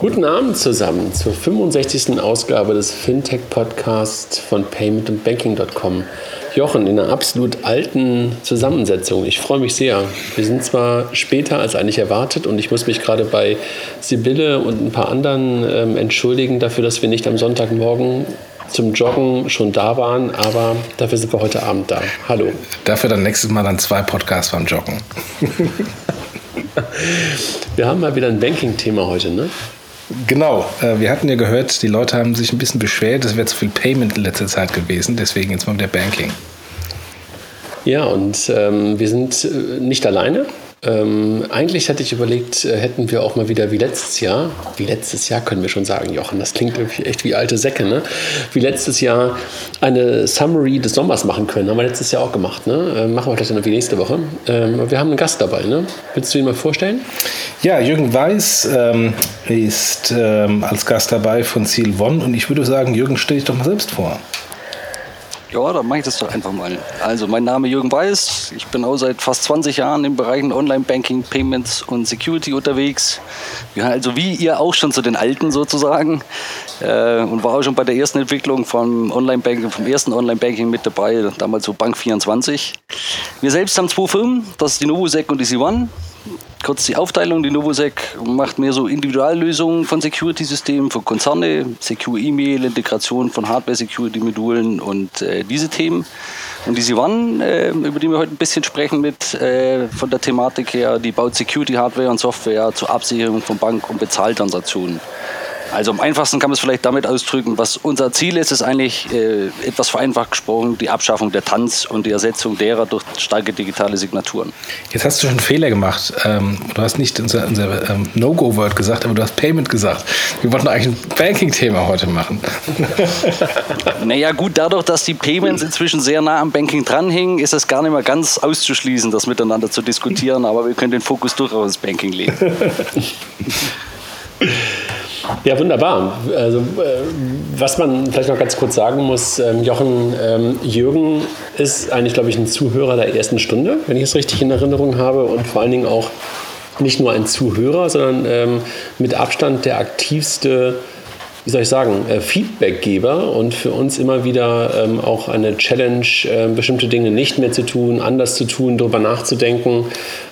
Guten Abend zusammen zur 65. Ausgabe des Fintech-Podcasts von Payment und Banking.com. Jochen, in einer absolut alten Zusammensetzung. Ich freue mich sehr. Wir sind zwar später als eigentlich erwartet und ich muss mich gerade bei Sibylle und ein paar anderen ähm, entschuldigen dafür, dass wir nicht am Sonntagmorgen zum Joggen schon da waren, aber dafür sind wir heute Abend da. Hallo. Dafür dann nächstes Mal dann zwei Podcasts beim Joggen. wir haben mal wieder ein Banking-Thema heute, ne? Genau, äh, wir hatten ja gehört, die Leute haben sich ein bisschen beschwert, es wäre zu viel Payment in letzter Zeit gewesen, deswegen jetzt mal mit der Banking. Ja, und ähm, wir sind äh, nicht alleine. Ähm, eigentlich hatte ich überlegt, äh, hätten wir auch mal wieder wie letztes Jahr, wie letztes Jahr können wir schon sagen, Jochen, das klingt irgendwie echt wie alte Säcke, ne? Wie letztes Jahr eine Summary des Sommers machen können. Haben wir letztes Jahr auch gemacht, ne? Äh, machen wir vielleicht dann wie nächste Woche. Ähm, wir haben einen Gast dabei, ne? Willst du ihn mal vorstellen? Ja, Jürgen Weiß ähm, ist ähm, als Gast dabei von Ziel One und ich würde sagen, Jürgen, stell dich doch mal selbst vor. Ja, dann mache ich das doch einfach mal. Also, mein Name Jürgen Weiß. Ich bin auch seit fast 20 Jahren im Bereich Online-Banking, Payments und Security unterwegs. Also wie ihr auch schon zu den Alten sozusagen. Äh, und war auch schon bei der ersten Entwicklung vom Online-Banking, vom ersten Online-Banking mit dabei, damals so Bank24. Wir selbst haben zwei Firmen, das ist die Novosec und die C1 kurz die Aufteilung. Die Novosec macht mehr so Individuallösungen von Security-Systemen für Konzerne, Secure E-Mail, Integration von Hardware-Security-Modulen und äh, diese Themen. Und die Sivan, äh, über die wir heute ein bisschen sprechen mit äh, von der Thematik her, die baut Security-Hardware und Software zur Absicherung von Bank- und Bezahltransaktionen. Also am einfachsten kann man es vielleicht damit ausdrücken, was unser Ziel ist, ist eigentlich äh, etwas vereinfacht gesprochen die Abschaffung der Tanz und die Ersetzung derer durch starke digitale Signaturen. Jetzt hast du schon einen Fehler gemacht. Ähm, du hast nicht unser, unser ähm, No-Go-Word gesagt, aber du hast Payment gesagt. Wir wollten eigentlich ein Banking-Thema heute machen. naja gut, dadurch, dass die Payments inzwischen sehr nah am Banking dranhängen, ist es gar nicht mehr ganz auszuschließen, das miteinander zu diskutieren, aber wir können den Fokus durchaus ins Banking legen. Ja, wunderbar. Also, äh, was man vielleicht noch ganz kurz sagen muss, ähm, Jochen, ähm, Jürgen ist eigentlich, glaube ich, ein Zuhörer der ersten Stunde, wenn ich es richtig in Erinnerung habe und vor allen Dingen auch nicht nur ein Zuhörer, sondern ähm, mit Abstand der aktivste wie soll ich sagen, äh, Feedbackgeber und für uns immer wieder ähm, auch eine Challenge, äh, bestimmte Dinge nicht mehr zu tun, anders zu tun, darüber nachzudenken.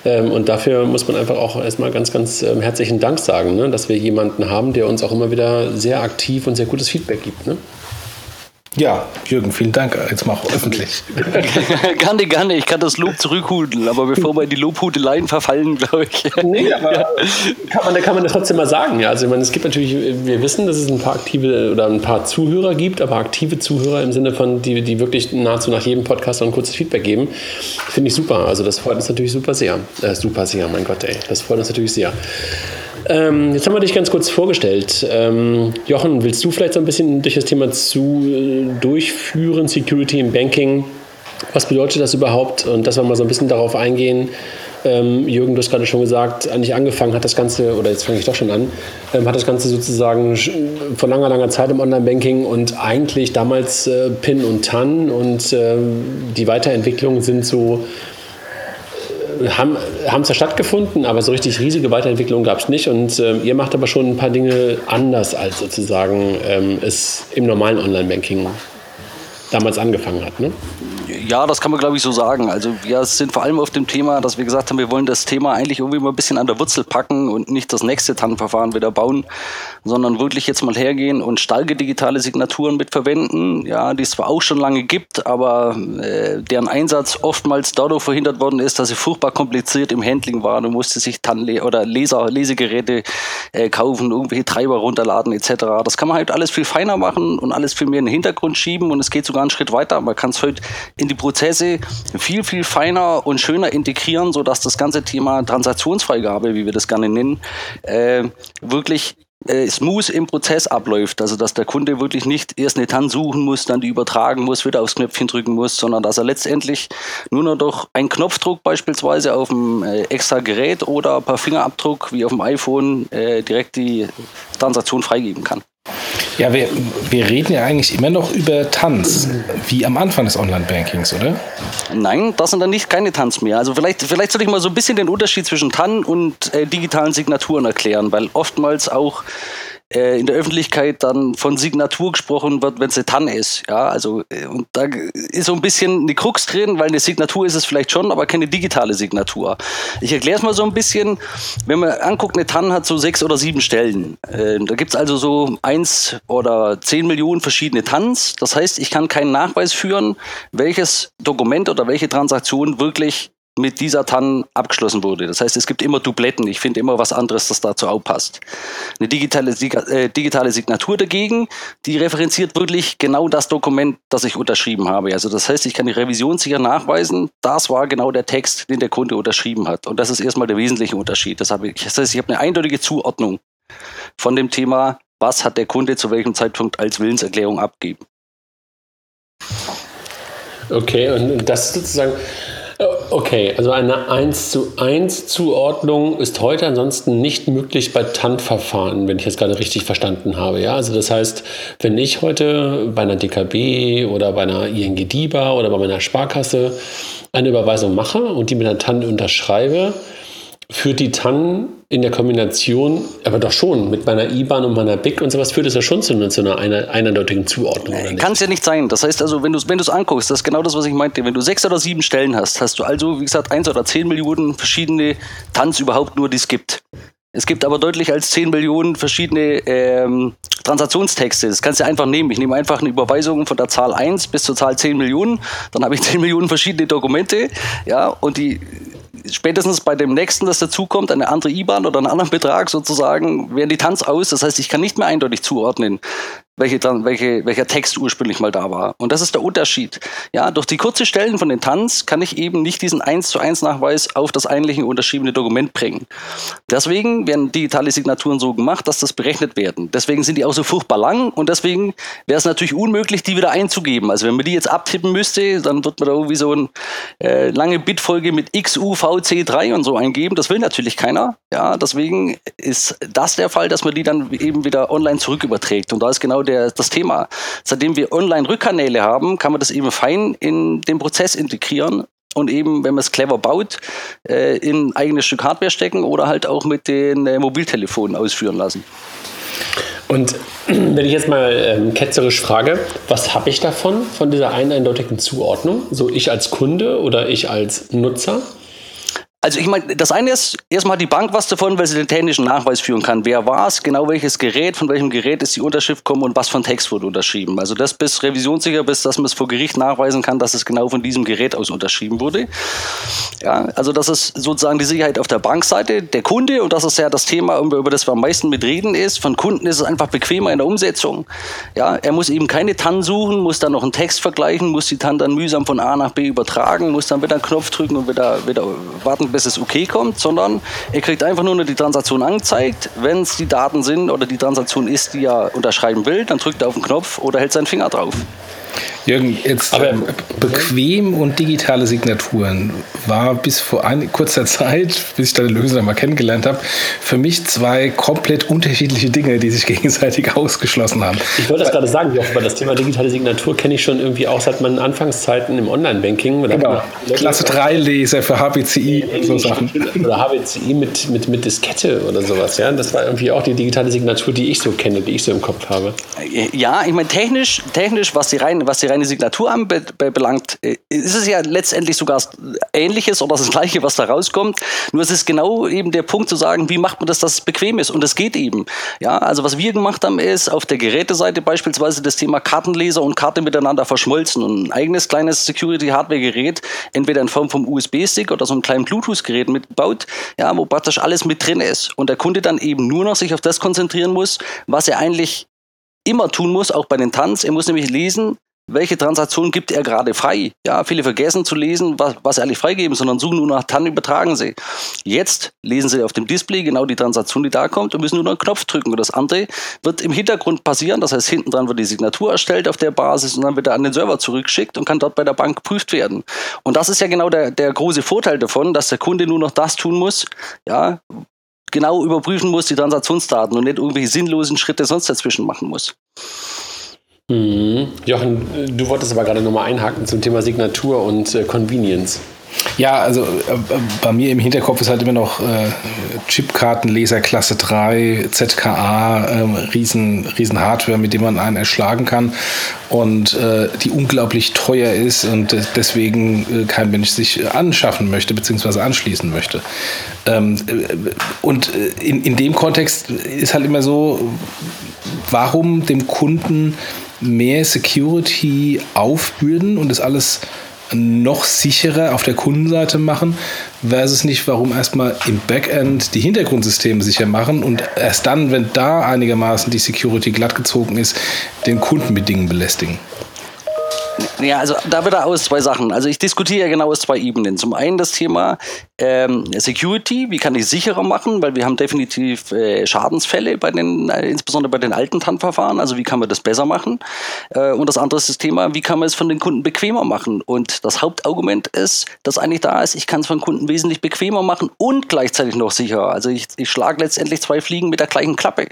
Ähm, und dafür muss man einfach auch erstmal ganz, ganz ähm, herzlichen Dank sagen, ne, dass wir jemanden haben, der uns auch immer wieder sehr aktiv und sehr gutes Feedback gibt. Ne? Ja, Jürgen, vielen Dank. Jetzt mal auch öffentlich. gerne, gerne. Ich kann das Lob zurückhudeln, aber bevor wir in die Lobhudeleien verfallen, glaube ich. nee, aber ja. kann man, kann man das trotzdem mal sagen. Ja, also ich meine, es gibt natürlich, wir wissen, dass es ein paar aktive oder ein paar Zuhörer gibt, aber aktive Zuhörer im Sinne von, die, die wirklich nahezu nach jedem Podcast ein kurzes Feedback geben, finde ich super. Also das freut uns natürlich super sehr. Äh, super sehr, mein Gott, ey. Das freut uns natürlich sehr. Ähm, jetzt haben wir dich ganz kurz vorgestellt. Ähm, Jochen, willst du vielleicht so ein bisschen durch das Thema zu äh, durchführen, Security im Banking? Was bedeutet das überhaupt? Und dass wir mal so ein bisschen darauf eingehen. Ähm, Jürgen, du hast gerade schon gesagt, eigentlich angefangen hat das Ganze, oder jetzt fange ich doch schon an, ähm, hat das Ganze sozusagen vor langer, langer Zeit im Online-Banking und eigentlich damals äh, PIN und TAN und äh, die Weiterentwicklungen sind so haben, haben zwar stattgefunden, aber so richtig riesige Weiterentwicklung gab es nicht. Und ähm, ihr macht aber schon ein paar Dinge anders, als sozusagen ähm, es im normalen Online-Banking damals angefangen hat. Ne? Ja, das kann man glaube ich so sagen. Also wir sind vor allem auf dem Thema, dass wir gesagt haben, wir wollen das Thema eigentlich irgendwie mal ein bisschen an der Wurzel packen und nicht das nächste TAN-Verfahren wieder bauen, sondern wirklich jetzt mal hergehen und starke digitale Signaturen mitverwenden, ja, die es zwar auch schon lange gibt, aber äh, deren Einsatz oftmals dadurch verhindert worden ist, dass sie furchtbar kompliziert im Handling waren. Du musste sich TAN oder Leser, Lesegeräte äh, kaufen, irgendwelche Treiber runterladen etc. Das kann man halt alles viel feiner machen und alles viel mehr in den Hintergrund schieben und es geht sogar einen Schritt weiter. Man kann es heute in die Prozesse viel, viel feiner und schöner integrieren, sodass das ganze Thema Transaktionsfreigabe, wie wir das gerne nennen, äh, wirklich äh, smooth im Prozess abläuft. Also dass der Kunde wirklich nicht erst eine TAN suchen muss, dann die übertragen muss, wieder aufs Knöpfchen drücken muss, sondern dass er letztendlich nur noch durch einen Knopfdruck beispielsweise auf dem äh, extra Gerät oder per Fingerabdruck wie auf dem iPhone äh, direkt die Transaktion freigeben kann. Ja, wir, wir reden ja eigentlich immer noch über Tanz, wie am Anfang des Online-Bankings, oder? Nein, das sind dann nicht keine Tanz mehr. Also vielleicht, vielleicht soll ich mal so ein bisschen den Unterschied zwischen TAN und äh, digitalen Signaturen erklären, weil oftmals auch in der Öffentlichkeit dann von Signatur gesprochen wird, wenn es eine TAN ist. Ja, also, äh, und da ist so ein bisschen eine Krux drin, weil eine Signatur ist es vielleicht schon, aber keine digitale Signatur. Ich erkläre es mal so ein bisschen. Wenn man anguckt, eine TAN hat so sechs oder sieben Stellen. Äh, da gibt es also so eins oder zehn Millionen verschiedene TANs. Das heißt, ich kann keinen Nachweis führen, welches Dokument oder welche Transaktion wirklich mit dieser TAN abgeschlossen wurde. Das heißt, es gibt immer Dubletten. Ich finde immer was anderes, das dazu auch passt. Eine digitale, äh, digitale Signatur dagegen, die referenziert wirklich genau das Dokument, das ich unterschrieben habe. Also das heißt, ich kann die Revision sicher nachweisen, das war genau der Text, den der Kunde unterschrieben hat. Und das ist erstmal der wesentliche Unterschied. Das, ich, das heißt, ich habe eine eindeutige Zuordnung von dem Thema, was hat der Kunde zu welchem Zeitpunkt als Willenserklärung abgeben. Okay, und das sozusagen Okay, also eine 1 zu 1 Zuordnung ist heute ansonsten nicht möglich bei TAN-Verfahren, wenn ich jetzt gerade richtig verstanden habe. Ja, also das heißt, wenn ich heute bei einer DKB oder bei einer ING DIBA oder bei meiner Sparkasse eine Überweisung mache und die mit einer TAN unterschreibe, führt die TAN in der Kombination, aber doch schon mit meiner IBAN und meiner BIC und sowas, führt es ja schon zu, zu einer eindeutigen Zuordnung. Kann es ja nicht sein. Das heißt also, wenn du es wenn anguckst, das ist genau das, was ich meinte. Wenn du sechs oder sieben Stellen hast, hast du also, wie gesagt, eins oder zehn Millionen verschiedene TANs überhaupt nur, die es gibt. Es gibt aber deutlich als 10 Millionen verschiedene ähm, Transaktionstexte. Das kannst du einfach nehmen. Ich nehme einfach eine Überweisung von der Zahl 1 bis zur Zahl 10 Millionen. Dann habe ich 10 Millionen verschiedene Dokumente. Ja, und die spätestens bei dem nächsten, das dazukommt, eine andere IBAN oder einen anderen Betrag sozusagen, werden die Tanz aus. Das heißt, ich kann nicht mehr eindeutig zuordnen, welche, welche, welcher Text ursprünglich mal da war. Und das ist der Unterschied. Ja, durch die kurze Stellen von den Tanz kann ich eben nicht diesen 1 zu 1 Nachweis auf das eigentliche unterschriebene Dokument bringen. Deswegen werden digitale Signaturen so gemacht, dass das berechnet werden. Deswegen sind die auch so furchtbar lang und deswegen wäre es natürlich unmöglich, die wieder einzugeben. Also wenn man die jetzt abtippen müsste, dann wird man da irgendwie so eine äh, lange Bitfolge mit XUVC3 und so eingeben. Das will natürlich keiner. Ja, deswegen ist das der Fall, dass man die dann eben wieder online zurück überträgt. Und da ist genau der, das Thema. Seitdem wir Online-Rückkanäle haben, kann man das eben fein in den Prozess integrieren und eben, wenn man es clever baut, äh, in ein eigenes Stück Hardware stecken oder halt auch mit den äh, Mobiltelefonen ausführen lassen. Und wenn ich jetzt mal ähm, ketzerisch frage, was habe ich davon, von dieser eindeutigen Zuordnung? So ich als Kunde oder ich als Nutzer? Also ich meine, das eine ist, erstmal hat die Bank was davon, weil sie den technischen Nachweis führen kann. Wer war es, genau welches Gerät, von welchem Gerät ist die Unterschrift gekommen und was von Text wurde unterschrieben. Also das bis revisionssicher, bis dass man es vor Gericht nachweisen kann, dass es genau von diesem Gerät aus unterschrieben wurde. Ja, also das ist sozusagen die Sicherheit auf der Bankseite. Der Kunde, und das ist ja das Thema, über das wir am meisten mitreden, ist, von Kunden ist es einfach bequemer in der Umsetzung. Ja, er muss eben keine TAN suchen, muss dann noch einen Text vergleichen, muss die TAN dann mühsam von A nach B übertragen, muss dann wieder einen Knopf drücken und wieder, wieder warten, bis es okay kommt, sondern er kriegt einfach nur die Transaktion angezeigt. Wenn es die Daten sind oder die Transaktion ist, die er unterschreiben will, dann drückt er auf den Knopf oder hält seinen Finger drauf. Jürgen, jetzt Aber, ähm, bequem und digitale Signaturen war bis vor ein, kurzer Zeit, bis ich deine Lösung mal kennengelernt habe, für mich zwei komplett unterschiedliche Dinge, die sich gegenseitig ausgeschlossen haben. Ich wollte das gerade sagen, Jochen, das Thema digitale Signatur kenne ich schon irgendwie auch seit meinen Anfangszeiten im Online-Banking. Genau. Klasse 3-Leser für HBCI und so Sachen. Oder HBCI mit, mit, mit Diskette oder sowas. Ja? Das war irgendwie auch die digitale Signatur, die ich so kenne, die ich so im Kopf habe. Ja, ich meine, technisch, technisch was die rein was die reine Signatur anbelangt, äh, ist es ja letztendlich sogar Ähnliches oder das Gleiche, was da rauskommt. Nur es ist genau eben der Punkt zu sagen, wie macht man das, dass es bequem ist? Und es geht eben. Ja, also was wir gemacht haben, ist auf der Geräteseite beispielsweise das Thema Kartenleser und Karte miteinander verschmolzen und ein eigenes kleines Security-Hardware-Gerät, entweder in Form vom USB-Stick oder so einem kleinen Bluetooth-Gerät mitgebaut, ja, wo praktisch alles mit drin ist. Und der Kunde dann eben nur noch sich auf das konzentrieren muss, was er eigentlich immer tun muss, auch bei den Tanz. Er muss nämlich lesen, welche Transaktion gibt er gerade frei. Ja, viele vergessen zu lesen, was, was sie eigentlich freigeben, sondern suchen nur nach TAN, übertragen sie. Jetzt lesen sie auf dem Display genau die Transaktion, die da kommt und müssen nur noch einen Knopf drücken. Und das andere wird im Hintergrund passieren. Das heißt, hinten dran wird die Signatur erstellt auf der Basis und dann wird er an den Server zurückgeschickt und kann dort bei der Bank geprüft werden. Und das ist ja genau der, der große Vorteil davon, dass der Kunde nur noch das tun muss, ja, genau überprüfen muss, die Transaktionsdaten und nicht irgendwelche sinnlosen Schritte sonst dazwischen machen muss. Mhm. Jochen, du wolltest aber gerade nochmal einhaken zum Thema Signatur und äh, Convenience. Ja, also äh, bei mir im Hinterkopf ist halt immer noch äh, Chipkartenleser Klasse 3, ZKA, äh, riesen, riesen Hardware, mit dem man einen erschlagen kann und äh, die unglaublich teuer ist und deswegen äh, kein Mensch sich anschaffen möchte bzw. anschließen möchte. Ähm, äh, und in, in dem Kontext ist halt immer so, warum dem Kunden mehr Security aufbürden und das alles noch sicherer auf der Kundenseite machen, versus nicht, warum erstmal im Backend die Hintergrundsysteme sicher machen und erst dann, wenn da einigermaßen die Security glatt gezogen ist, den Kunden mit Dingen belästigen. Ja, also da wird er aus zwei Sachen. Also ich diskutiere ja genau aus zwei Ebenen. Zum einen das Thema ähm, Security, wie kann ich sicherer machen, weil wir haben definitiv äh, Schadensfälle bei den, äh, insbesondere bei den alten TAN-Verfahren. Also wie kann man das besser machen? Äh, und das andere ist das Thema, wie kann man es von den Kunden bequemer machen? Und das Hauptargument ist, das eigentlich da ist, ich kann es von Kunden wesentlich bequemer machen und gleichzeitig noch sicherer. Also ich, ich schlage letztendlich zwei Fliegen mit der gleichen Klappe.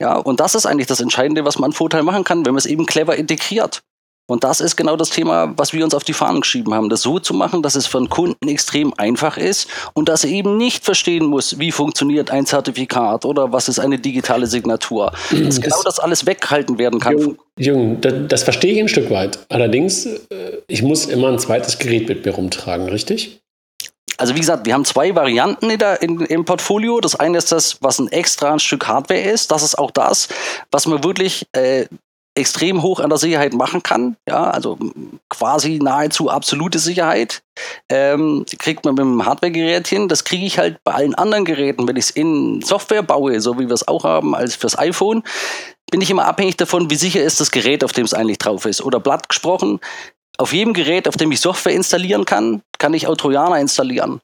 Ja, und das ist eigentlich das Entscheidende, was man Vorteil machen kann, wenn man es eben clever integriert. Und das ist genau das Thema, was wir uns auf die Fahnen geschrieben haben, das so zu machen, dass es für den Kunden extrem einfach ist und dass er eben nicht verstehen muss, wie funktioniert ein Zertifikat oder was ist eine digitale Signatur. Dass das genau das alles weghalten werden kann. Jung, Jung das, das, verstehe ich ein Stück weit. Allerdings, äh, ich muss immer ein zweites Gerät mit mir rumtragen, richtig? Also wie gesagt, wir haben zwei Varianten in der, in, im Portfolio. Das eine ist das, was ein extra ein Stück Hardware ist. Das ist auch das, was man wirklich äh, extrem hoch an der Sicherheit machen kann. Ja, also quasi nahezu absolute Sicherheit. Ähm, kriegt man mit dem Hardware-Gerät hin. Das kriege ich halt bei allen anderen Geräten, wenn ich es in Software baue, so wie wir es auch haben als fürs iPhone, bin ich immer abhängig davon, wie sicher ist das Gerät, auf dem es eigentlich drauf ist. Oder blatt gesprochen, auf jedem Gerät, auf dem ich Software installieren kann, kann ich auch Trojaner installieren.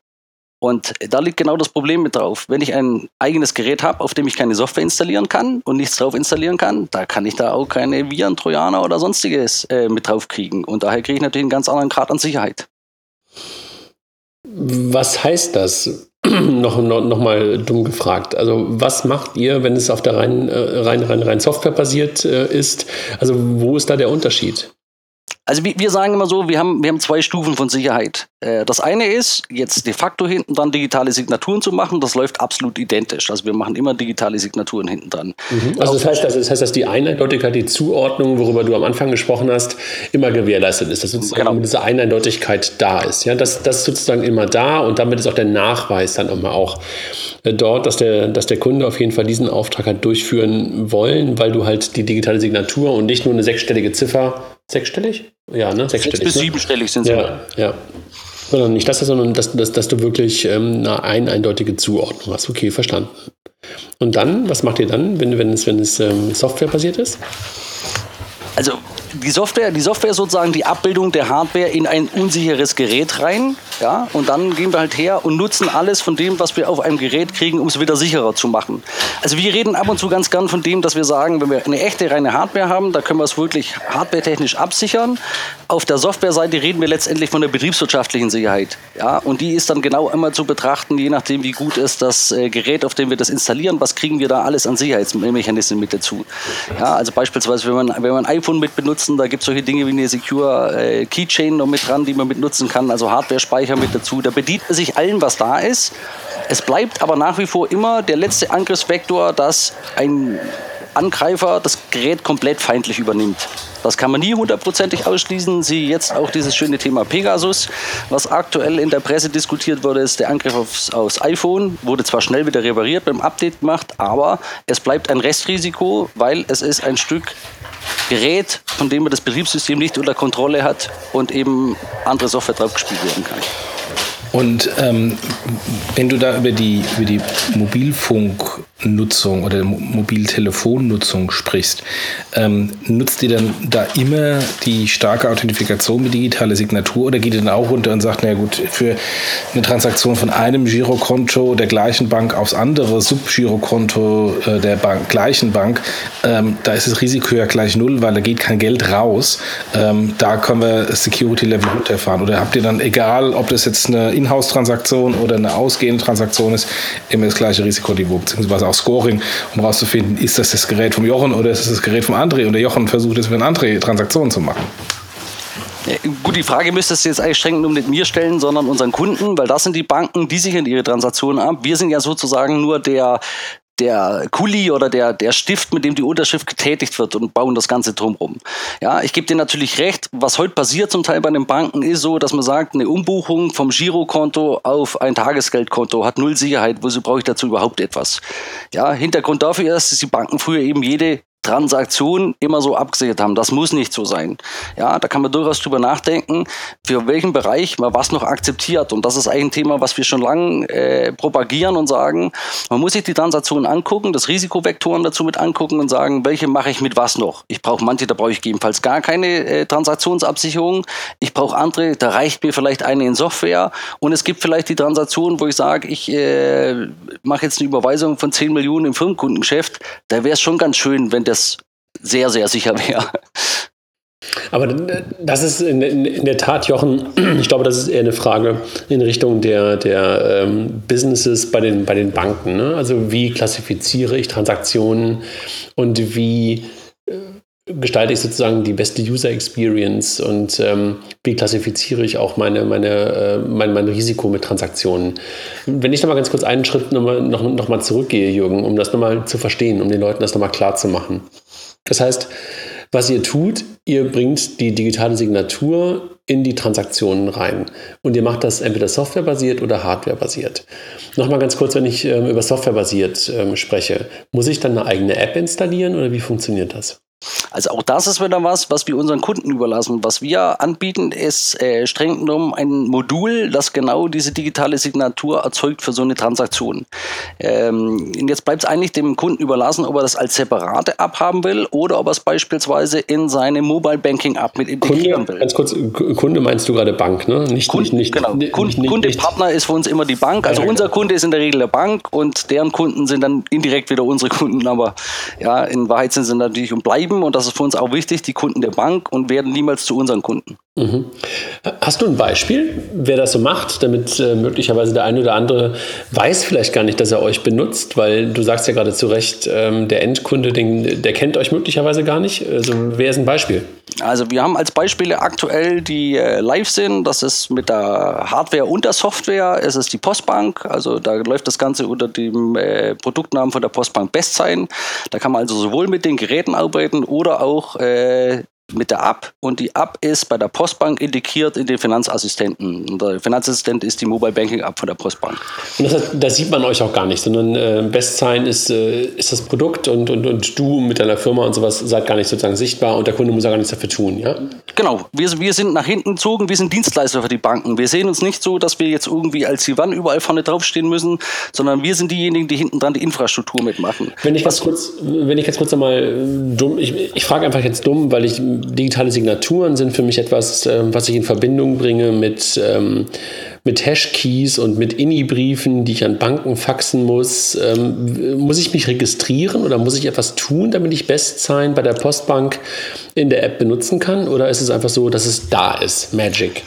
Und da liegt genau das Problem mit drauf. Wenn ich ein eigenes Gerät habe, auf dem ich keine Software installieren kann und nichts drauf installieren kann, da kann ich da auch keine Viren, Trojaner oder sonstiges äh, mit drauf kriegen. Und daher kriege ich natürlich einen ganz anderen Grad an Sicherheit. Was heißt das? noch, noch, noch mal dumm gefragt. Also was macht ihr, wenn es auf der rein, äh, rein, rein, rein Software basiert äh, ist? Also wo ist da der Unterschied? Also wir sagen immer so, wir haben, wir haben zwei Stufen von Sicherheit. Äh, das eine ist, jetzt de facto hinten dran digitale Signaturen zu machen, das läuft absolut identisch. Also wir machen immer digitale Signaturen hinten dran. Mhm. Also das heißt, das heißt, dass die Eindeutigkeit, die Zuordnung, worüber du am Anfang gesprochen hast, immer gewährleistet ist, dass sozusagen genau. diese Eindeutigkeit da ist. Ja, das, das ist sozusagen immer da und damit ist auch der Nachweis dann immer auch äh, dort, dass der, dass der Kunde auf jeden Fall diesen Auftrag hat durchführen wollen, weil du halt die digitale Signatur und nicht nur eine sechsstellige Ziffer Sechsstellig? Ja, ne? Sechsstellig. Sechs bis ne? siebenstellig sind sie. Ja, ja. Sondern nicht das, sondern dass, dass, dass du wirklich ähm, eine ein, eindeutige Zuordnung hast. Okay, verstanden. Und dann, was macht ihr dann, wenn, wenn es, wenn es ähm, softwarebasiert ist? Also die Software, die Software sozusagen die Abbildung der Hardware in ein unsicheres Gerät rein. Ja, und dann gehen wir halt her und nutzen alles von dem, was wir auf einem Gerät kriegen, um es wieder sicherer zu machen. Also wir reden ab und zu ganz gern von dem, dass wir sagen, wenn wir eine echte reine Hardware haben, da können wir es wirklich hardwaretechnisch absichern. Auf der Softwareseite reden wir letztendlich von der betriebswirtschaftlichen Sicherheit. Ja, und die ist dann genau immer zu betrachten, je nachdem, wie gut ist das äh, Gerät, auf dem wir das installieren, was kriegen wir da alles an Sicherheitsmechanismen mit dazu. Ja, also beispielsweise, wenn man, wenn man ein iPhone mit benutzt, nutzen. Da gibt es solche Dinge wie eine Secure äh, Keychain noch mit dran, die man mit nutzen kann, also Hardware-Speicher mit dazu. Da bedient man sich allen, was da ist. Es bleibt aber nach wie vor immer der letzte Angriffsvektor, dass ein Angreifer das Gerät komplett feindlich übernimmt. Das kann man nie hundertprozentig ausschließen. Sie jetzt auch dieses schöne Thema Pegasus, was aktuell in der Presse diskutiert wurde, ist der Angriff aufs, aufs iPhone. Wurde zwar schnell wieder repariert beim Update gemacht, aber es bleibt ein Restrisiko, weil es ist ein Stück Gerät, von dem man das Betriebssystem nicht unter Kontrolle hat und eben andere Software drauf gespielt werden kann. Und ähm, wenn du da über die, über die Mobilfunk Nutzung oder Mobiltelefonnutzung sprichst, ähm, nutzt ihr dann da immer die starke Authentifikation mit digitaler Signatur oder geht ihr dann auch runter und sagt, na gut, für eine Transaktion von einem Girokonto der gleichen Bank aufs andere Subgirokonto äh, der Bank, gleichen Bank, ähm, da ist das Risiko ja gleich null, weil da geht kein Geld raus. Ähm, da können wir Security Level runterfahren. Oder habt ihr dann, egal ob das jetzt eine Inhouse-Transaktion oder eine ausgehende Transaktion ist, immer das gleiche Risikoniveau, beziehungsweise auch Scoring, um herauszufinden, ist das das Gerät vom Jochen oder ist das das Gerät vom André und der Jochen versucht es für eine andere Transaktion zu machen. Ja, gut, die Frage müsstest du jetzt eigentlich streng genommen nicht mir stellen, sondern unseren Kunden, weil das sind die Banken, die sichern ihre Transaktionen ab. Wir sind ja sozusagen nur der, der Kuli oder der, der Stift, mit dem die Unterschrift getätigt wird und bauen das Ganze drumherum. Ja, ich gebe dir natürlich recht, was heute passiert zum Teil bei den Banken ist so, dass man sagt, eine Umbuchung vom Girokonto auf ein Tagesgeldkonto hat null Sicherheit, wozu brauche ich dazu überhaupt etwas? Ja, Hintergrund dafür ist, dass die Banken früher eben jede Transaktion immer so abgesichert haben. Das muss nicht so sein. Ja, da kann man durchaus drüber nachdenken, für welchen Bereich man was noch akzeptiert. Und das ist eigentlich ein Thema, was wir schon lange äh, propagieren und sagen, man muss sich die Transaktionen angucken, das Risikovektoren dazu mit angucken und sagen, welche mache ich mit was noch. Ich brauche manche, da brauche ich gegebenenfalls gar keine äh, Transaktionsabsicherung. Ich brauche andere, da reicht mir vielleicht eine in Software. Und es gibt vielleicht die Transaktionen, wo ich sage, ich äh, mache jetzt eine Überweisung von 10 Millionen im Firmenkundengeschäft. Da wäre es schon ganz schön, wenn der das sehr, sehr sicher wäre. Aber das ist in, in, in, der Tat, Jochen, ich glaube, das ist eher eine Frage in Richtung der, der ähm, Businesses bei den, bei den Banken. Ne? Also wie klassifiziere ich Transaktionen und wie äh, gestalte ich sozusagen die beste User Experience und ähm, wie klassifiziere ich auch meine, meine, äh, mein, mein Risiko mit Transaktionen. Wenn ich noch mal ganz kurz einen Schritt noch mal, noch, noch mal zurückgehe, Jürgen, um das nochmal zu verstehen, um den Leuten das nochmal klar zu machen. Das heißt, was ihr tut, ihr bringt die digitale Signatur in die Transaktionen rein. Und ihr macht das entweder softwarebasiert oder hardwarebasiert. Nochmal ganz kurz, wenn ich ähm, über softwarebasiert ähm, spreche, muss ich dann eine eigene App installieren oder wie funktioniert das? Also auch das ist wieder was, was wir unseren Kunden überlassen. Was wir anbieten, ist äh, streng genommen ein Modul, das genau diese digitale Signatur erzeugt für so eine Transaktion. Ähm, jetzt bleibt es eigentlich dem Kunden überlassen, ob er das als separate App haben will oder ob er es beispielsweise in seine Mobile Banking App mit integrieren Kunde, will. Ganz kurz, Kunde meinst du gerade Bank, ne? Nicht, Kunde, nicht, genau. nicht, Kunde, nicht, Kunde Partner ist für uns immer die Bank. Also ja, unser genau. Kunde ist in der Regel der Bank und deren Kunden sind dann indirekt wieder unsere Kunden, aber ja, in Wahrheit sind sie natürlich und bleiben und das ist für uns auch wichtig, die Kunden der Bank und werden niemals zu unseren Kunden. Mhm. Hast du ein Beispiel, wer das so macht, damit äh, möglicherweise der eine oder andere weiß vielleicht gar nicht, dass er euch benutzt, weil du sagst ja gerade zu Recht, ähm, der Endkunde, den, der kennt euch möglicherweise gar nicht. Also wer ist ein Beispiel? Also wir haben als Beispiele aktuell die äh, live sind, das ist mit der Hardware und der Software, es ist die Postbank, also da läuft das Ganze unter dem äh, Produktnamen von der Postbank Bestsein. Da kann man also sowohl mit den Geräten arbeiten oder auch äh, mit der App und die App ist bei der Postbank integriert in den Finanzassistenten. Und der Finanzassistent ist die Mobile Banking App von der Postbank. Und das, das sieht man euch auch gar nicht, sondern äh, Bestsign ist, äh, ist das Produkt und, und, und du mit deiner Firma und sowas seid gar nicht sozusagen sichtbar und der Kunde muss auch gar nichts dafür tun, ja? Genau, wir, wir sind nach hinten gezogen, wir sind Dienstleister für die Banken. Wir sehen uns nicht so, dass wir jetzt irgendwie als die Wann überall vorne draufstehen müssen, sondern wir sind diejenigen, die hinten dran die Infrastruktur mitmachen. Wenn ich ganz kurz, wenn ich jetzt kurz einmal äh, dumm, ich, ich frage einfach jetzt dumm, weil ich digitale Signaturen sind für mich etwas, ähm, was ich in Verbindung bringe mit, ähm, mit Hashkeys und mit INI-Briefen, die ich an Banken faxen muss. Ähm, muss ich mich registrieren oder muss ich etwas tun, damit ich BestSign bei der Postbank in der App benutzen kann? Oder ist es einfach so, dass es da ist, Magic?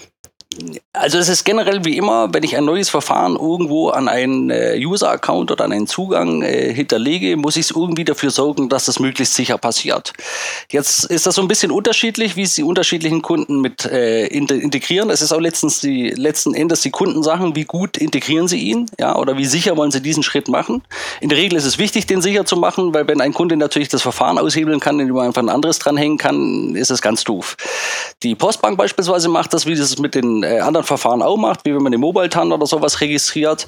Also es ist generell wie immer, wenn ich ein neues Verfahren irgendwo an einen äh, User-Account oder an einen Zugang äh, hinterlege, muss ich es irgendwie dafür sorgen, dass das möglichst sicher passiert. Jetzt ist das so ein bisschen unterschiedlich, wie es die unterschiedlichen Kunden mit äh, integrieren. Es ist auch letztens die, letzten Endes die Kundensachen, wie gut integrieren sie ihn, ja, oder wie sicher wollen sie diesen Schritt machen. In der Regel ist es wichtig, den sicher zu machen, weil wenn ein Kunde natürlich das Verfahren aushebeln kann, indem man einfach ein anderes dranhängen kann, ist es ganz doof. Die Postbank beispielsweise macht das, wie das mit den äh, anderen Verfahren auch macht, wie wenn man den Mobile TAN oder sowas registriert.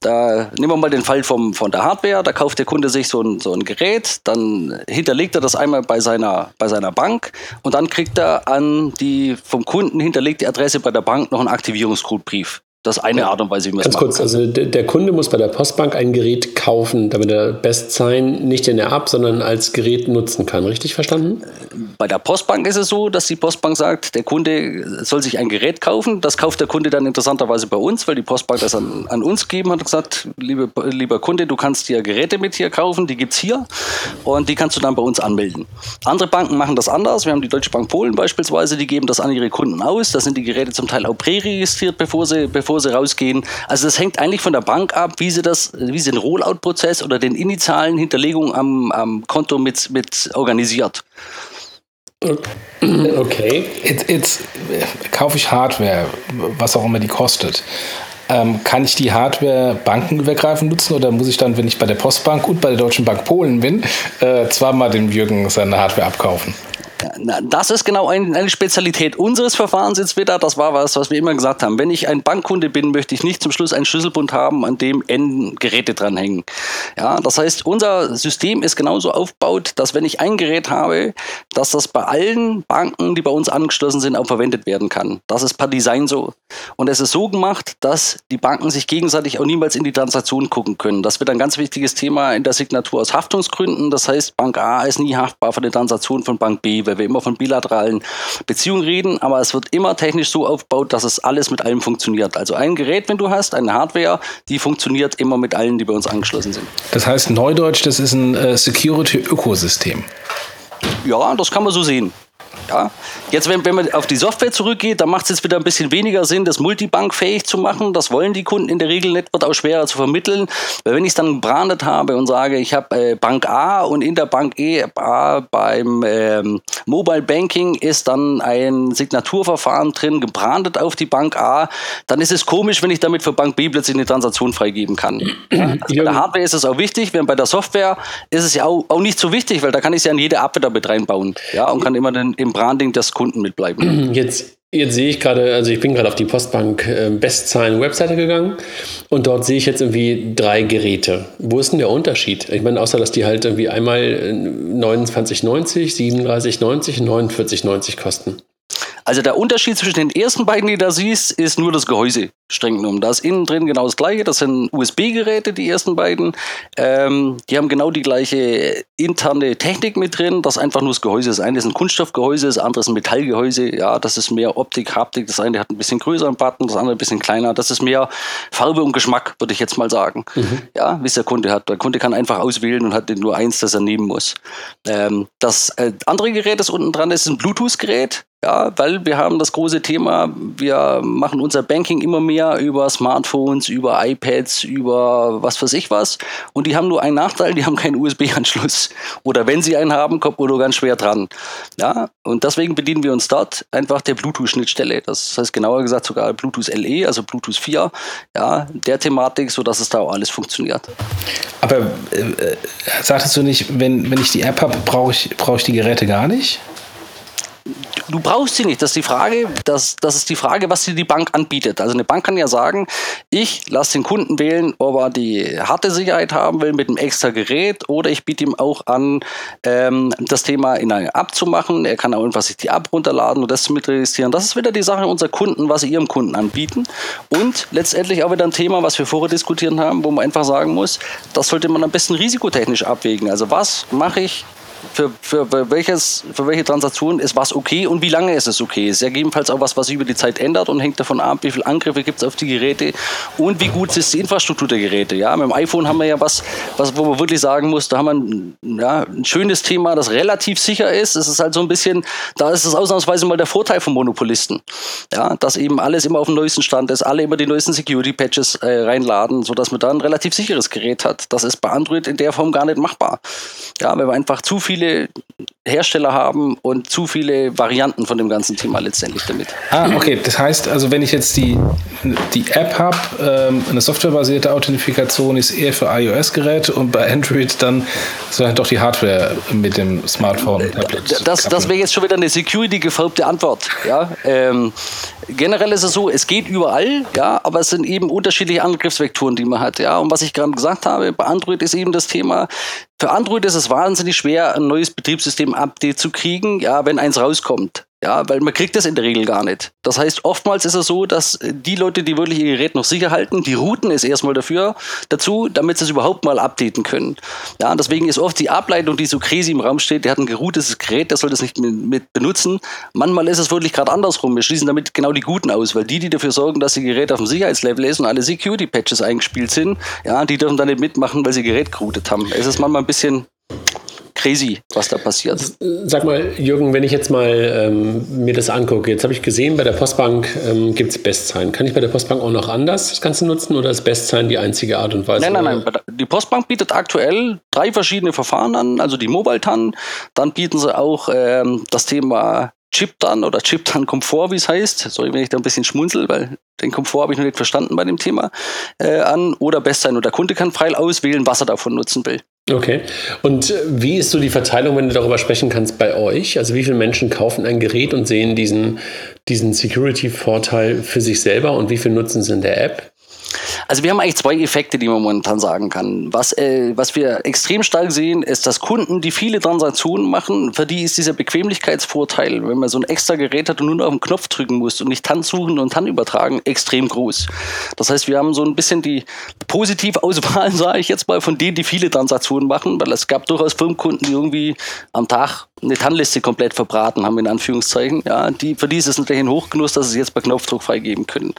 Da nehmen wir mal den Fall vom, von der Hardware, da kauft der Kunde sich so ein, so ein Gerät, dann hinterlegt er das einmal bei seiner, bei seiner Bank und dann kriegt er an die vom Kunden hinterlegte Adresse bei der Bank noch einen Aktivierungscodbrief. Das ist eine Art und Weise, wie man es. Ganz kurz, also der, der, Kunde muss bei der Postbank ein Gerät kaufen, damit er Best Sign nicht in der App, sondern als Gerät nutzen kann. Richtig verstanden? Bei der Postbank ist es so, dass die Postbank sagt, der Kunde soll sich ein Gerät kaufen. Das kauft der Kunde dann interessanterweise bei uns, weil die Postbank das an, an uns gegeben hat und gesagt, liebe, lieber Kunde, du kannst dir Geräte mit hier kaufen, die gibt es hier und die kannst du dann bei uns anmelden. Andere Banken machen das anders. Wir haben die Deutsche Bank Polen beispielsweise, die geben das an ihre Kunden aus. Da sind die Geräte zum Teil auch präregistriert, bevor sie, bevor bevor sie rausgehen. Also das hängt eigentlich von der Bank ab, wie sie das, wie sie den Rollout-Prozess oder den initialen Hinterlegung am, am Konto mit, mit organisiert. Okay. Jetzt, jetzt kaufe ich Hardware, was auch immer die kostet. Ähm, kann ich die Hardware bankenübergreifend nutzen oder muss ich dann, wenn ich bei der Postbank und bei der Deutschen Bank Polen bin, äh, zweimal dem Jürgen seine Hardware abkaufen? Das ist genau eine Spezialität unseres Verfahrens jetzt wieder. Das war was, was wir immer gesagt haben. Wenn ich ein Bankkunde bin, möchte ich nicht zum Schluss einen Schlüsselbund haben, an dem N Geräte dranhängen. Ja, das heißt, unser System ist genauso aufgebaut, dass wenn ich ein Gerät habe, dass das bei allen Banken, die bei uns angeschlossen sind, auch verwendet werden kann. Das ist per Design so. Und es ist so gemacht, dass die Banken sich gegenseitig auch niemals in die Transaktion gucken können. Das wird ein ganz wichtiges Thema in der Signatur aus Haftungsgründen. Das heißt, Bank A ist nie haftbar für die Transaktion von Bank B, weil wir immer von bilateralen Beziehungen reden, aber es wird immer technisch so aufgebaut, dass es alles mit allem funktioniert. Also ein Gerät, wenn du hast, eine Hardware, die funktioniert immer mit allen, die bei uns angeschlossen sind. Das heißt, Neudeutsch, das ist ein äh, Security-Ökosystem. Ja, das kann man so sehen. Ja. Jetzt, wenn, wenn man auf die Software zurückgeht, dann macht es jetzt wieder ein bisschen weniger Sinn, das multibankfähig zu machen. Das wollen die Kunden in der Regel nicht, wird auch schwerer zu vermitteln. Weil wenn ich es dann gebrandet habe und sage, ich habe äh, Bank A und in der Bank E A beim ähm, Mobile Banking ist dann ein Signaturverfahren drin, gebrandet auf die Bank A, dann ist es komisch, wenn ich damit für Bank B plötzlich eine Transaktion freigeben kann. Ja, also bei der Hardware ist es auch wichtig, während bei der Software ist es ja auch, auch nicht so wichtig, weil da kann ich es ja in jede App wieder mit reinbauen. Ja, und kann immer den, im Branding des Kunden mitbleiben. Jetzt, jetzt sehe ich gerade, also ich bin gerade auf die Postbank äh, Bestzahlen-Webseite gegangen und dort sehe ich jetzt irgendwie drei Geräte. Wo ist denn der Unterschied? Ich meine, außer dass die halt irgendwie einmal 29,90, 37,90 und 49,90 kosten. Also der Unterschied zwischen den ersten beiden, die du da siehst, ist nur das Gehäuse, streng genommen. Da ist innen drin genau das gleiche. Das sind USB-Geräte, die ersten beiden. Ähm, die haben genau die gleiche interne Technik mit drin. Das ist einfach nur das Gehäuse. Das eine ist ein Kunststoffgehäuse, das andere ist ein Metallgehäuse. Ja, das ist mehr Optik, Haptik. Das eine hat ein bisschen größeren Button, das andere ein bisschen kleiner. Das ist mehr Farbe und Geschmack, würde ich jetzt mal sagen. Mhm. Ja, wie es der Kunde hat. Der Kunde kann einfach auswählen und hat nur eins, das er nehmen muss. Ähm, das äh, andere Gerät, das unten dran ist, ist ein Bluetooth-Gerät. Ja, weil wir haben das große Thema, wir machen unser Banking immer mehr über Smartphones, über iPads, über was weiß ich was. Und die haben nur einen Nachteil, die haben keinen USB-Anschluss. Oder wenn sie einen haben, kommt man nur ganz schwer dran. Ja, und deswegen bedienen wir uns dort einfach der Bluetooth-Schnittstelle. Das heißt genauer gesagt sogar Bluetooth LE, also Bluetooth 4, ja, der Thematik, sodass es da auch alles funktioniert. Aber äh, äh sagtest du nicht, wenn, wenn ich die App habe, brauche ich, brauch ich die Geräte gar nicht? Du brauchst sie nicht. Das ist die Frage, das, das ist die Frage, was dir die Bank anbietet. Also eine Bank kann ja sagen, ich lasse den Kunden wählen, ob er die harte Sicherheit haben will mit einem extra Gerät oder ich biete ihm auch an, ähm, das Thema in einer App zu machen. Er kann auch einfach sich die App runterladen und das mit registrieren. Das ist wieder die Sache unserer Kunden, was sie ihrem Kunden anbieten. Und letztendlich auch wieder ein Thema, was wir vorher diskutiert haben, wo man einfach sagen muss, das sollte man am besten risikotechnisch abwägen. Also was mache ich für, für, für, welches, für welche Transaktion ist was okay und wie lange ist es okay. Es ist ja gegebenenfalls auch was, was sich über die Zeit ändert und hängt davon ab, wie viele Angriffe gibt es auf die Geräte und wie gut ist die Infrastruktur der Geräte. Ja, mit dem iPhone haben wir ja was, was wo man wirklich sagen muss, da haben wir ein, ja, ein schönes Thema, das relativ sicher ist. Es ist halt so ein bisschen, da ist es ausnahmsweise mal der Vorteil von Monopolisten. Ja, dass eben alles immer auf dem neuesten Stand ist, alle immer die neuesten Security-Patches äh, reinladen, sodass man da ein relativ sicheres Gerät hat. Das ist bei Android in der Form gar nicht machbar. Ja, weil wir einfach zu viel viele Hersteller haben und zu viele Varianten von dem ganzen Thema letztendlich damit. Ah, okay. Das heißt also, wenn ich jetzt die, die App habe, ähm, eine softwarebasierte Authentifikation ist eher für iOS-Geräte und bei Android dann soll doch die Hardware mit dem Smartphone Tablet. Das, das wäre jetzt schon wieder eine security-gefärbte Antwort. Ja? Ähm, generell ist es so, es geht überall, ja, aber es sind eben unterschiedliche Angriffsvektoren, die man hat. Ja? Und was ich gerade gesagt habe, bei Android ist eben das Thema, für Android ist es wahnsinnig schwer, ein neues Betriebssystem-Update zu kriegen, ja, wenn eins rauskommt. Ja, weil man kriegt das in der Regel gar nicht. Das heißt, oftmals ist es so, dass die Leute, die wirklich ihr Gerät noch sicher halten, die routen es erstmal dafür dazu, damit sie es überhaupt mal updaten können. Ja, deswegen ist oft die Ableitung, die so crazy im Raum steht, der hat ein geroutetes Gerät, der soll das nicht mit benutzen. Manchmal ist es wirklich gerade andersrum. Wir schließen damit genau die Guten aus, weil die, die dafür sorgen, dass die Geräte auf dem Sicherheitslevel ist und alle Security-Patches eingespielt sind, ja, die dürfen dann nicht mitmachen, weil sie Gerät geroutet haben. Es ist manchmal ein bisschen crazy, was da passiert. Sag mal, Jürgen, wenn ich jetzt mal ähm, mir das angucke, jetzt habe ich gesehen, bei der Postbank ähm, gibt es Bestzahlen. Kann ich bei der Postbank auch noch anders das Ganze nutzen oder ist Bestzahlen die einzige Art und Weise? Nein, nein, nein. Die Postbank bietet aktuell drei verschiedene Verfahren an, also die Mobile-TAN. Dann bieten sie auch ähm, das Thema Chip dann oder Chip dann Komfort, wie es heißt. Sorry, wenn ich da ein bisschen schmunzel, weil den Komfort habe ich noch nicht verstanden bei dem Thema äh, an. Oder Bestsein oder Kunde kann frei auswählen, was er davon nutzen will. Okay. Und äh, wie ist so die Verteilung, wenn du darüber sprechen kannst, bei euch? Also wie viele Menschen kaufen ein Gerät und sehen diesen, diesen Security-Vorteil für sich selber und wie viel nutzen sie in der App? Also wir haben eigentlich zwei Effekte, die man momentan sagen kann. Was, äh, was wir extrem stark sehen, ist, dass Kunden, die viele Transaktionen machen, für die ist dieser Bequemlichkeitsvorteil, wenn man so ein extra Gerät hat und nur noch auf den Knopf drücken muss und nicht TAN suchen und TAN übertragen, extrem groß. Das heißt, wir haben so ein bisschen die Positivauswahl, sage ich jetzt mal, von denen, die viele Transaktionen machen, weil es gab durchaus Firmenkunden, die irgendwie am Tag eine TAN-Liste komplett verbraten haben, in Anführungszeichen. Ja, die, für die ist es natürlich ein Hochgenuss, dass sie es jetzt per Knopfdruck freigeben können.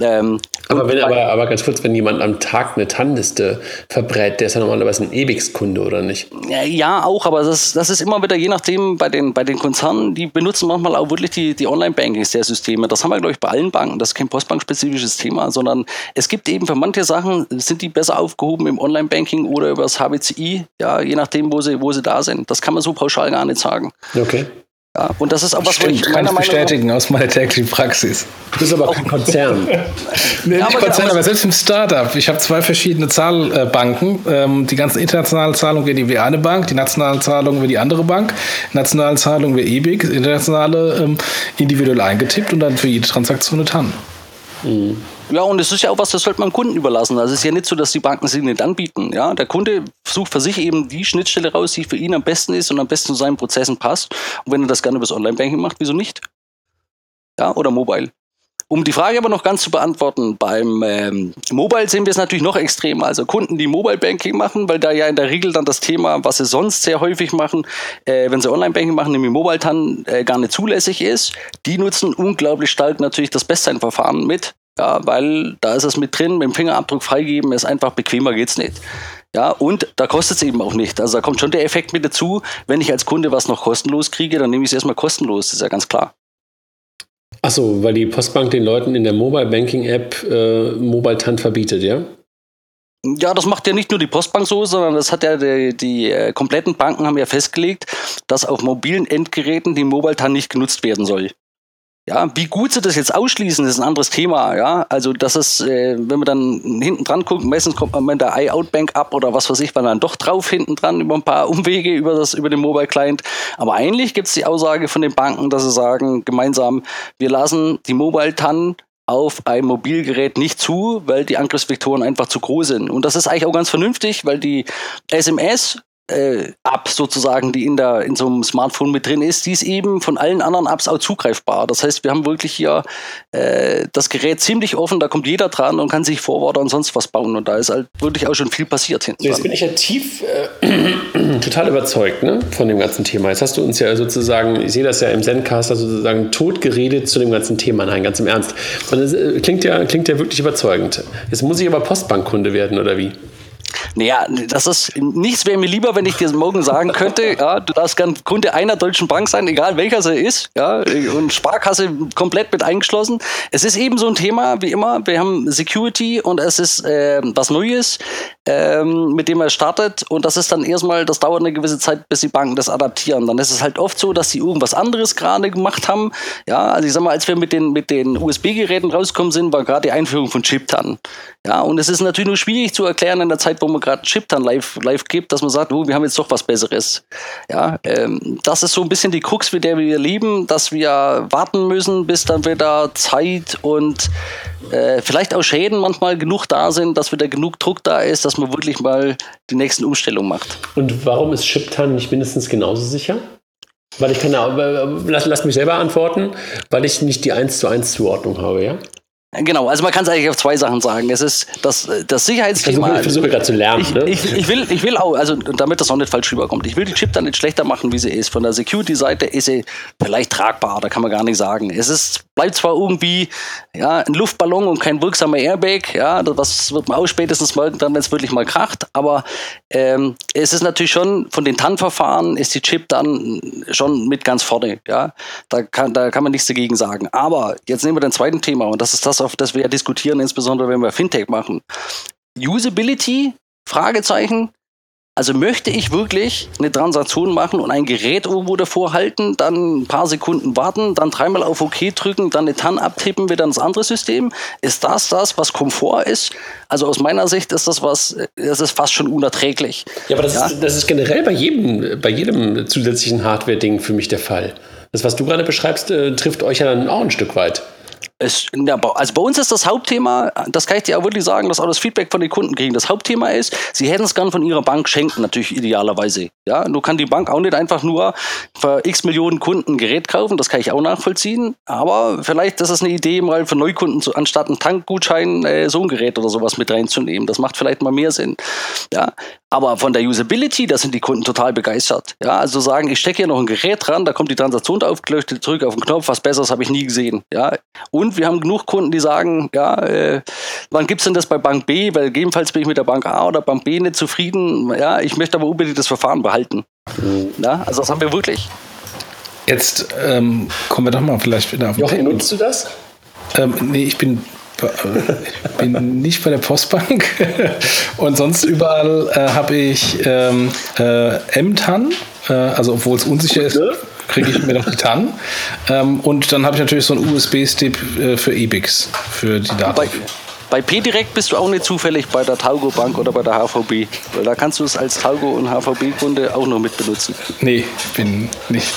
Ähm, aber, wenn, aber, aber ganz kurz, wenn jemand am Tag eine TAN-Liste verbrät, der ist ja normalerweise ein EBIX-Kunde, oder nicht? Ja, auch, aber das, das ist immer wieder je nachdem bei den, bei den Konzernen, die benutzen manchmal auch wirklich die, die Online-Bankings der Systeme. Das haben wir, glaube ich, bei allen Banken. Das ist kein Postbank-spezifisches Thema, sondern es gibt eben für manche Sachen, sind die besser aufgehoben im Online-Banking oder über das HBCI, ja, je nachdem, wo sie, wo sie da sind. Das kann man so pauschal gar nicht sagen. Okay. Ja, und das ist auch was, Stimmt, ich kann ich bestätigen aus meiner täglichen Praxis. Du bist aber kein Konzern. nee, ja, nicht aber Konzern, aber selbst im Startup. Ich habe zwei verschiedene Zahlbanken. Ähm, die ganzen internationalen Zahlungen wie die eine Bank, die nationalen Zahlungen wie die andere Bank, nationale Zahlungen wie EBIC, internationale ähm, individuell eingetippt und dann für jede Transaktion eine TAN. Mhm. Ja, und es ist ja auch was, das sollte man dem Kunden überlassen. Also es ist ja nicht so, dass die Banken sie nicht anbieten. Ja, der Kunde sucht für sich eben die Schnittstelle raus, die für ihn am besten ist und am besten zu seinen Prozessen passt. Und wenn er das gerne über das Online-Banking macht, wieso nicht? Ja, oder Mobile. Um die Frage aber noch ganz zu beantworten, beim ähm, Mobile sehen wir es natürlich noch extremer. Also Kunden, die Mobile Banking machen, weil da ja in der Regel dann das Thema, was sie sonst sehr häufig machen, äh, wenn sie Online Banking machen, nämlich Mobile TAN äh, gar nicht zulässig ist, die nutzen unglaublich stark natürlich das Bestsein-Verfahren mit. Ja, weil da ist es mit drin, mit dem Fingerabdruck freigeben, ist einfach bequemer geht's nicht. Ja, und da kostet es eben auch nicht. Also da kommt schon der Effekt mit dazu, wenn ich als Kunde was noch kostenlos kriege, dann nehme ich es erstmal kostenlos, das ist ja ganz klar. Achso, weil die Postbank den Leuten in der Mobile Banking App äh, Mobile TAN verbietet, ja? Ja, das macht ja nicht nur die Postbank so, sondern das hat ja die, die äh, kompletten Banken haben ja festgelegt, dass auf mobilen Endgeräten die Mobile TAN nicht genutzt werden soll. Ja, wie gut sie das jetzt ausschließen, ist ein anderes Thema. Ja, also das ist, äh, wenn man dann hinten dran guckt, meistens kommt man mit der iOutbank ab oder was weiß ich, man dann doch drauf hinten dran über ein paar Umwege über das über den Mobile Client. Aber eigentlich gibt es die Aussage von den Banken, dass sie sagen gemeinsam, wir lassen die Mobile TAN auf ein Mobilgerät nicht zu, weil die Angriffsvektoren einfach zu groß sind. Und das ist eigentlich auch ganz vernünftig, weil die SMS äh, App sozusagen, die in, der, in so einem Smartphone mit drin ist, die ist eben von allen anderen Apps auch zugreifbar. Das heißt, wir haben wirklich hier äh, das Gerät ziemlich offen, da kommt jeder dran und kann sich Forwarder und sonst was bauen. Und da ist halt wirklich auch schon viel passiert hinten. Jetzt bin ich ja tief äh, total überzeugt ne, von dem ganzen Thema. Jetzt hast du uns ja sozusagen, ich sehe das ja im Zencaster sozusagen tot geredet zu dem ganzen Thema. Nein, ganz im Ernst. Und das äh, klingt ja, klingt ja wirklich überzeugend. Jetzt muss ich aber Postbankkunde werden, oder wie? Naja, das ist nichts wäre mir lieber, wenn ich dir morgen sagen könnte, ja, du darfst gern Kunde einer deutschen Bank sein, egal welcher sie ist, ja, und Sparkasse komplett mit eingeschlossen. Es ist eben so ein Thema, wie immer, wir haben Security und es ist äh, was Neues, ähm, mit dem er startet und das ist dann erstmal, das dauert eine gewisse Zeit, bis die Banken das adaptieren. Dann ist es halt oft so, dass sie irgendwas anderes gerade gemacht haben. Ja, also ich sag mal, als wir mit den, mit den USB-Geräten rausgekommen sind, war gerade die Einführung von Chip dann. Ja, und es ist natürlich nur schwierig zu erklären in der Zeit, wo man gerade Chip dann live, live gibt, dass man sagt, oh, wir haben jetzt doch was Besseres. Ja, ähm, das ist so ein bisschen die Krux, mit der wir leben, dass wir warten müssen, bis dann wieder Zeit und äh, vielleicht auch Schäden manchmal genug da sind, dass wieder genug Druck da ist, dass man wirklich mal die nächsten Umstellungen macht. Und warum ist Chiptan nicht mindestens genauso sicher? Weil ich kann ja, lass, lass mich selber antworten, weil ich nicht die 1 zu 1 Zuordnung habe, ja? Genau, also man kann es eigentlich auf zwei Sachen sagen. Es ist das, das Sicherheitsthema. Ich versuche, gerade zu lernen. Ich, ne? ich, ich, will, ich will auch, also damit das auch nicht falsch rüberkommt, ich will die Chip dann nicht schlechter machen, wie sie ist. Von der Security-Seite ist sie vielleicht tragbar, da kann man gar nicht sagen. Es ist, bleibt zwar irgendwie ja, ein Luftballon und kein wirksamer Airbag, ja, das wird man auch spätestens mal dann, wenn es wirklich mal kracht, aber ähm, es ist natürlich schon, von den TAN-Verfahren ist die Chip dann schon mit ganz vorne, ja. Da kann, da kann man nichts dagegen sagen. Aber jetzt nehmen wir den zweiten Thema und das ist das, auf das wir ja diskutieren, insbesondere wenn wir Fintech machen. Usability? Fragezeichen. Also möchte ich wirklich eine Transaktion machen und ein Gerät irgendwo davor halten, dann ein paar Sekunden warten, dann dreimal auf OK drücken, dann eine TAN abtippen, wieder ins andere System? Ist das das, was Komfort ist? Also aus meiner Sicht ist das was, das ist fast schon unerträglich. Ja, aber das, ja? Ist, das ist generell bei jedem, bei jedem zusätzlichen Hardware-Ding für mich der Fall. Das, was du gerade beschreibst, äh, trifft euch ja dann auch ein Stück weit. Es, also bei uns ist das Hauptthema, das kann ich dir auch wirklich sagen, dass auch das Feedback von den Kunden kriegen. Das Hauptthema ist, sie hätten es gern von ihrer Bank schenken, natürlich idealerweise. Ja, nur kann die Bank auch nicht einfach nur für x Millionen Kunden ein Gerät kaufen, das kann ich auch nachvollziehen. Aber vielleicht ist es eine Idee, mal für Neukunden zu, anstatt einen Tankgutschein äh, so ein Gerät oder sowas mit reinzunehmen. Das macht vielleicht mal mehr Sinn. Ja, aber von der Usability, da sind die Kunden total begeistert. Ja, also sagen, ich stecke hier noch ein Gerät dran, da kommt die Transaktion aufgeleuchtet, drücke auf den Knopf, was Besseres habe ich nie gesehen. Ja, und wir haben genug Kunden, die sagen, ja, äh, wann gibt es denn das bei Bank B? Weil gegebenenfalls bin ich mit der Bank A oder Bank B nicht zufrieden. Ja, ich möchte aber unbedingt das Verfahren behalten. Mhm. Ja, also das haben wir wirklich. Jetzt ähm, kommen wir doch mal vielleicht wieder auf den Jochen, nutzt du das? Ähm, nee, ich bin bin nicht bei der Postbank und sonst überall äh, habe ich ähm, äh, MTAN, äh, also obwohl es unsicher ist, kriege ich mir noch die TAN. Ähm, und dann habe ich natürlich so einen USB-Stick äh, für EBIX, für die Daten. Bei P-Direkt bist du auch nicht zufällig bei der Taugo Bank oder bei der HVB. Weil da kannst du es als Taugo und HVB-Kunde auch noch mit benutzen. Nee, ich bin nicht.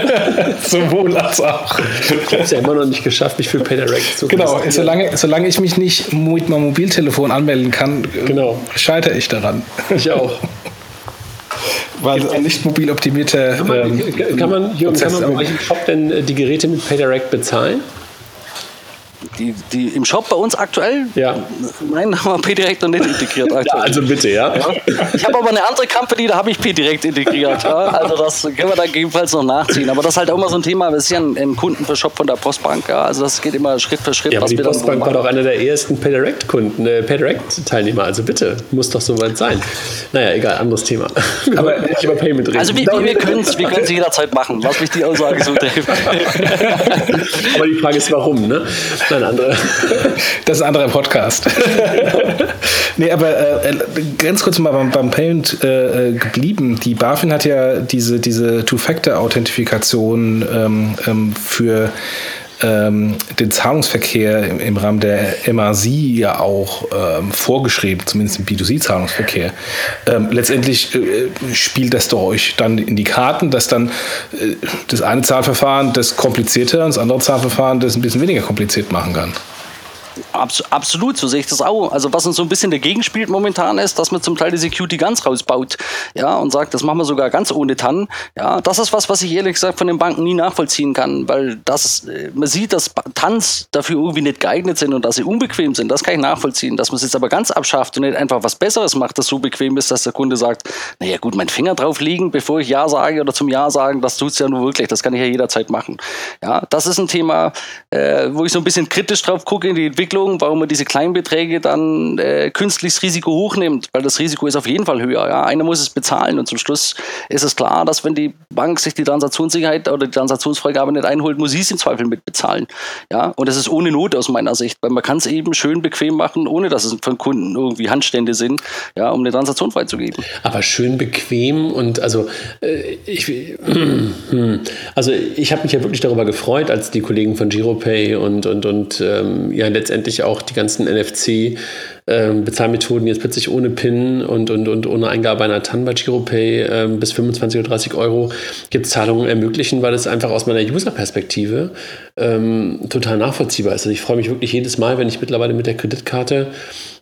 Sowohl als auch. Ich habe es ja immer noch nicht geschafft, mich für P-Direct zu Genau, solange, solange ich mich nicht mit meinem Mobiltelefon anmelden kann, genau. scheitere ich daran. Ich auch. Weil ein nicht mobil optimierter. Kann man, ähm, kann man, Jürgen, kann man bei euch im Shop denn äh, die Geräte mit PayDirect bezahlen? Die, die im Shop bei uns aktuell? Ja. Nein, haben wir P-Direct noch nicht integriert aktuell. Ja, also bitte, ja. ja. Ich habe aber eine andere Company, da habe ich P-Direct integriert. Ja. Also das können wir dann gegebenenfalls noch nachziehen. Aber das ist halt auch immer so ein Thema, das ist ja ein, ein Kunden für Shop von der Postbank. Ja. Also das geht immer Schritt für Schritt. Ja, aber die Postbank war doch einer der ersten P-Direct-Kunden, äh, P-Direct-Teilnehmer. Also bitte, muss doch soweit sein. Naja, egal, anderes Thema. aber nicht über Payment reden. Also wir, wir können es wir jederzeit machen, was mich die Aussage so trifft. aber die Frage ist, warum, ne? Nein, andere. Das ist ein anderer Podcast. nee, aber äh, ganz kurz mal beim, beim Payment äh, geblieben. Die BaFin hat ja diese, diese Two-Factor-Authentifikation ähm, ähm, für ähm, den Zahlungsverkehr im, Rahmen der MAC ja auch ähm, vorgeschrieben, zumindest im B2C-Zahlungsverkehr. Ähm, letztendlich äh, spielt das doch euch dann in die Karten, dass dann äh, das eine Zahlverfahren das komplizierter und das andere Zahlverfahren das ein bisschen weniger kompliziert machen kann. Abs absolut, so sehe ich das auch. Also was uns so ein bisschen dagegen spielt momentan ist, dass man zum Teil die Security ganz rausbaut, ja, und sagt, das machen wir sogar ganz ohne TAN. Ja, das ist was, was ich ehrlich gesagt von den Banken nie nachvollziehen kann, weil das, äh, man sieht, dass TANs dafür irgendwie nicht geeignet sind und dass sie unbequem sind. Das kann ich nachvollziehen. Dass man es jetzt aber ganz abschafft und nicht einfach was Besseres macht, das so bequem ist, dass der Kunde sagt, naja gut, mein Finger drauf liegen, bevor ich Ja sage oder zum Ja sagen, das tut es ja nur wirklich. Das kann ich ja jederzeit machen. Ja, das ist ein Thema, äh, wo ich so ein bisschen kritisch drauf gucke in die Entwicklung Entwicklung, warum man diese Kleinbeträge dann äh, künstliches Risiko hochnimmt, weil das Risiko ist auf jeden Fall höher. Ja? Einer muss es bezahlen und zum Schluss ist es klar, dass wenn die Bank sich die Transaktionssicherheit oder die Transaktionsfreigabe nicht einholt, muss sie es im Zweifel mitbezahlen. Ja? Und das ist ohne Not aus meiner Sicht, weil man kann es eben schön bequem machen, ohne dass es von Kunden irgendwie Handstände sind, ja, um eine Transaktion freizugeben. Aber schön bequem und also äh, ich, also ich habe mich ja wirklich darüber gefreut, als die Kollegen von GiroPay und, und, und ähm, ja letztendlich letztendlich auch die ganzen NFC ähm, Bezahlmethoden jetzt plötzlich ohne PIN und, und, und ohne Eingabe einer TAN bei GiroPay ähm, bis 25 oder 30 Euro jetzt Zahlungen ermöglichen, weil es einfach aus meiner User-Perspektive ähm, total nachvollziehbar ist. Also ich freue mich wirklich jedes Mal, wenn ich mittlerweile mit der Kreditkarte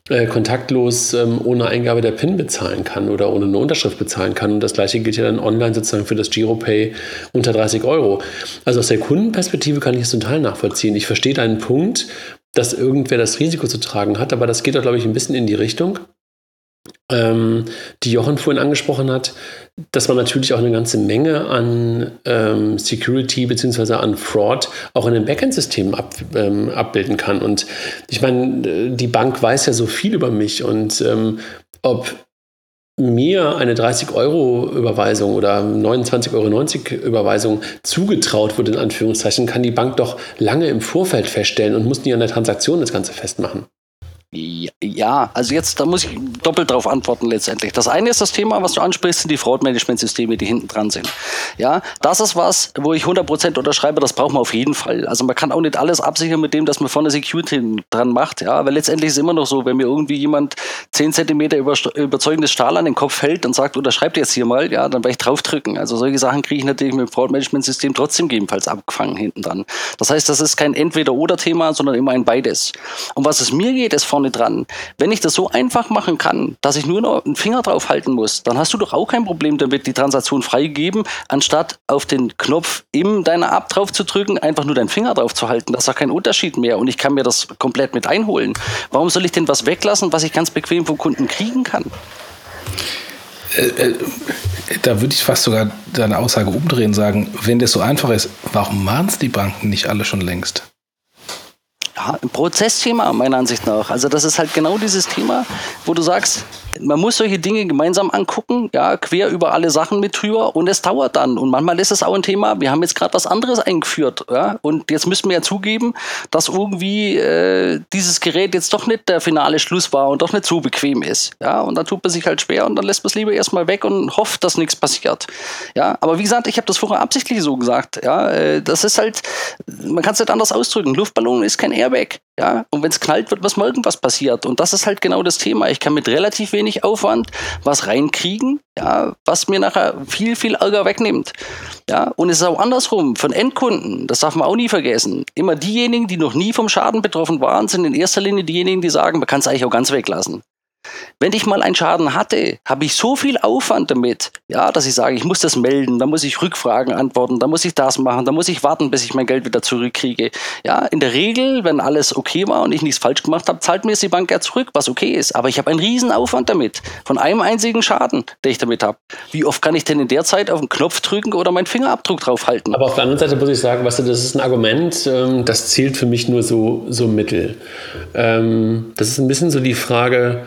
äh, kontaktlos ähm, ohne Eingabe der PIN bezahlen kann oder ohne eine Unterschrift bezahlen kann. Und das gleiche gilt ja dann online sozusagen für das GiroPay unter 30 Euro. Also aus der Kundenperspektive kann ich es total nachvollziehen. Ich verstehe deinen Punkt, dass irgendwer das Risiko zu tragen hat, aber das geht doch, glaube ich, ein bisschen in die Richtung, ähm, die Jochen vorhin angesprochen hat, dass man natürlich auch eine ganze Menge an ähm, Security bzw. an Fraud auch in den Backend-Systemen ab, ähm, abbilden kann. Und ich meine, die Bank weiß ja so viel über mich und ähm, ob mir eine 30-Euro-Überweisung oder 29,90 Euro Überweisung zugetraut wurde, in Anführungszeichen, kann die Bank doch lange im Vorfeld feststellen und muss nie an der Transaktion das Ganze festmachen. Ja, also jetzt, da muss ich doppelt drauf antworten letztendlich. Das eine ist das Thema, was du ansprichst, sind die Fraud-Management-Systeme, die hinten dran sind. Ja, das ist was, wo ich 100% unterschreibe, das braucht man auf jeden Fall. Also man kann auch nicht alles absichern mit dem, dass man vorne Security dran macht, ja, weil letztendlich ist es immer noch so, wenn mir irgendwie jemand 10 cm über, überzeugendes Stahl an den Kopf hält und sagt, unterschreibt jetzt hier mal, ja, dann werde ich draufdrücken. Also solche Sachen kriege ich natürlich mit dem Fraud-Management-System trotzdem gegebenenfalls abgefangen hinten dran. Das heißt, das ist kein Entweder-Oder-Thema, sondern immer ein Beides. Und was es mir geht, ist vorne dran. Wenn ich das so einfach machen kann, dass ich nur noch einen Finger drauf halten muss, dann hast du doch auch kein Problem damit, die Transaktion freigeben, anstatt auf den Knopf in deiner App drauf zu drücken, einfach nur deinen Finger drauf zu halten. Das ist doch kein Unterschied mehr und ich kann mir das komplett mit einholen. Warum soll ich denn was weglassen, was ich ganz bequem vom Kunden kriegen kann? Äh, äh, da würde ich fast sogar deine Aussage umdrehen und sagen, wenn das so einfach ist, warum machen es die Banken nicht alle schon längst? Ja, ein Prozessthema meiner Ansicht nach. Also das ist halt genau dieses Thema, wo du sagst, man muss solche Dinge gemeinsam angucken, ja, quer über alle Sachen mit drüber und es dauert dann. Und manchmal ist es auch ein Thema, wir haben jetzt gerade was anderes eingeführt, ja, und jetzt müssen wir ja zugeben, dass irgendwie äh, dieses Gerät jetzt doch nicht der finale Schluss war und doch nicht so bequem ist, ja, und dann tut man sich halt schwer und dann lässt man es lieber erstmal weg und hofft, dass nichts passiert, ja. Aber wie gesagt, ich habe das vorher absichtlich so gesagt, ja, äh, das ist halt, man kann es nicht anders ausdrücken. Luftballon ist kein Airbag, ja, und wenn es knallt, wird was mal irgendwas passiert. Und das ist halt genau das Thema. Ich kann mit relativ wenig Aufwand was reinkriegen, ja, was mir nachher viel, viel Ärger wegnimmt. Ja, und es ist auch andersrum, von Endkunden, das darf man auch nie vergessen. Immer diejenigen, die noch nie vom Schaden betroffen waren, sind in erster Linie diejenigen, die sagen, man kann es eigentlich auch ganz weglassen. Wenn ich mal einen Schaden hatte, habe ich so viel Aufwand damit, ja, dass ich sage, ich muss das melden, da muss ich Rückfragen antworten, da muss ich das machen, da muss ich warten, bis ich mein Geld wieder zurückkriege. Ja, in der Regel, wenn alles okay war und ich nichts falsch gemacht habe, zahlt mir die Bank ja zurück, was okay ist. Aber ich habe einen riesen Aufwand damit, von einem einzigen Schaden, den ich damit habe. Wie oft kann ich denn in der Zeit auf den Knopf drücken oder meinen Fingerabdruck drauf halten? Aber auf der anderen Seite muss ich sagen, weißt du, das ist ein Argument, ähm, das zählt für mich nur so, so mittel. Ähm, das ist ein bisschen so die Frage,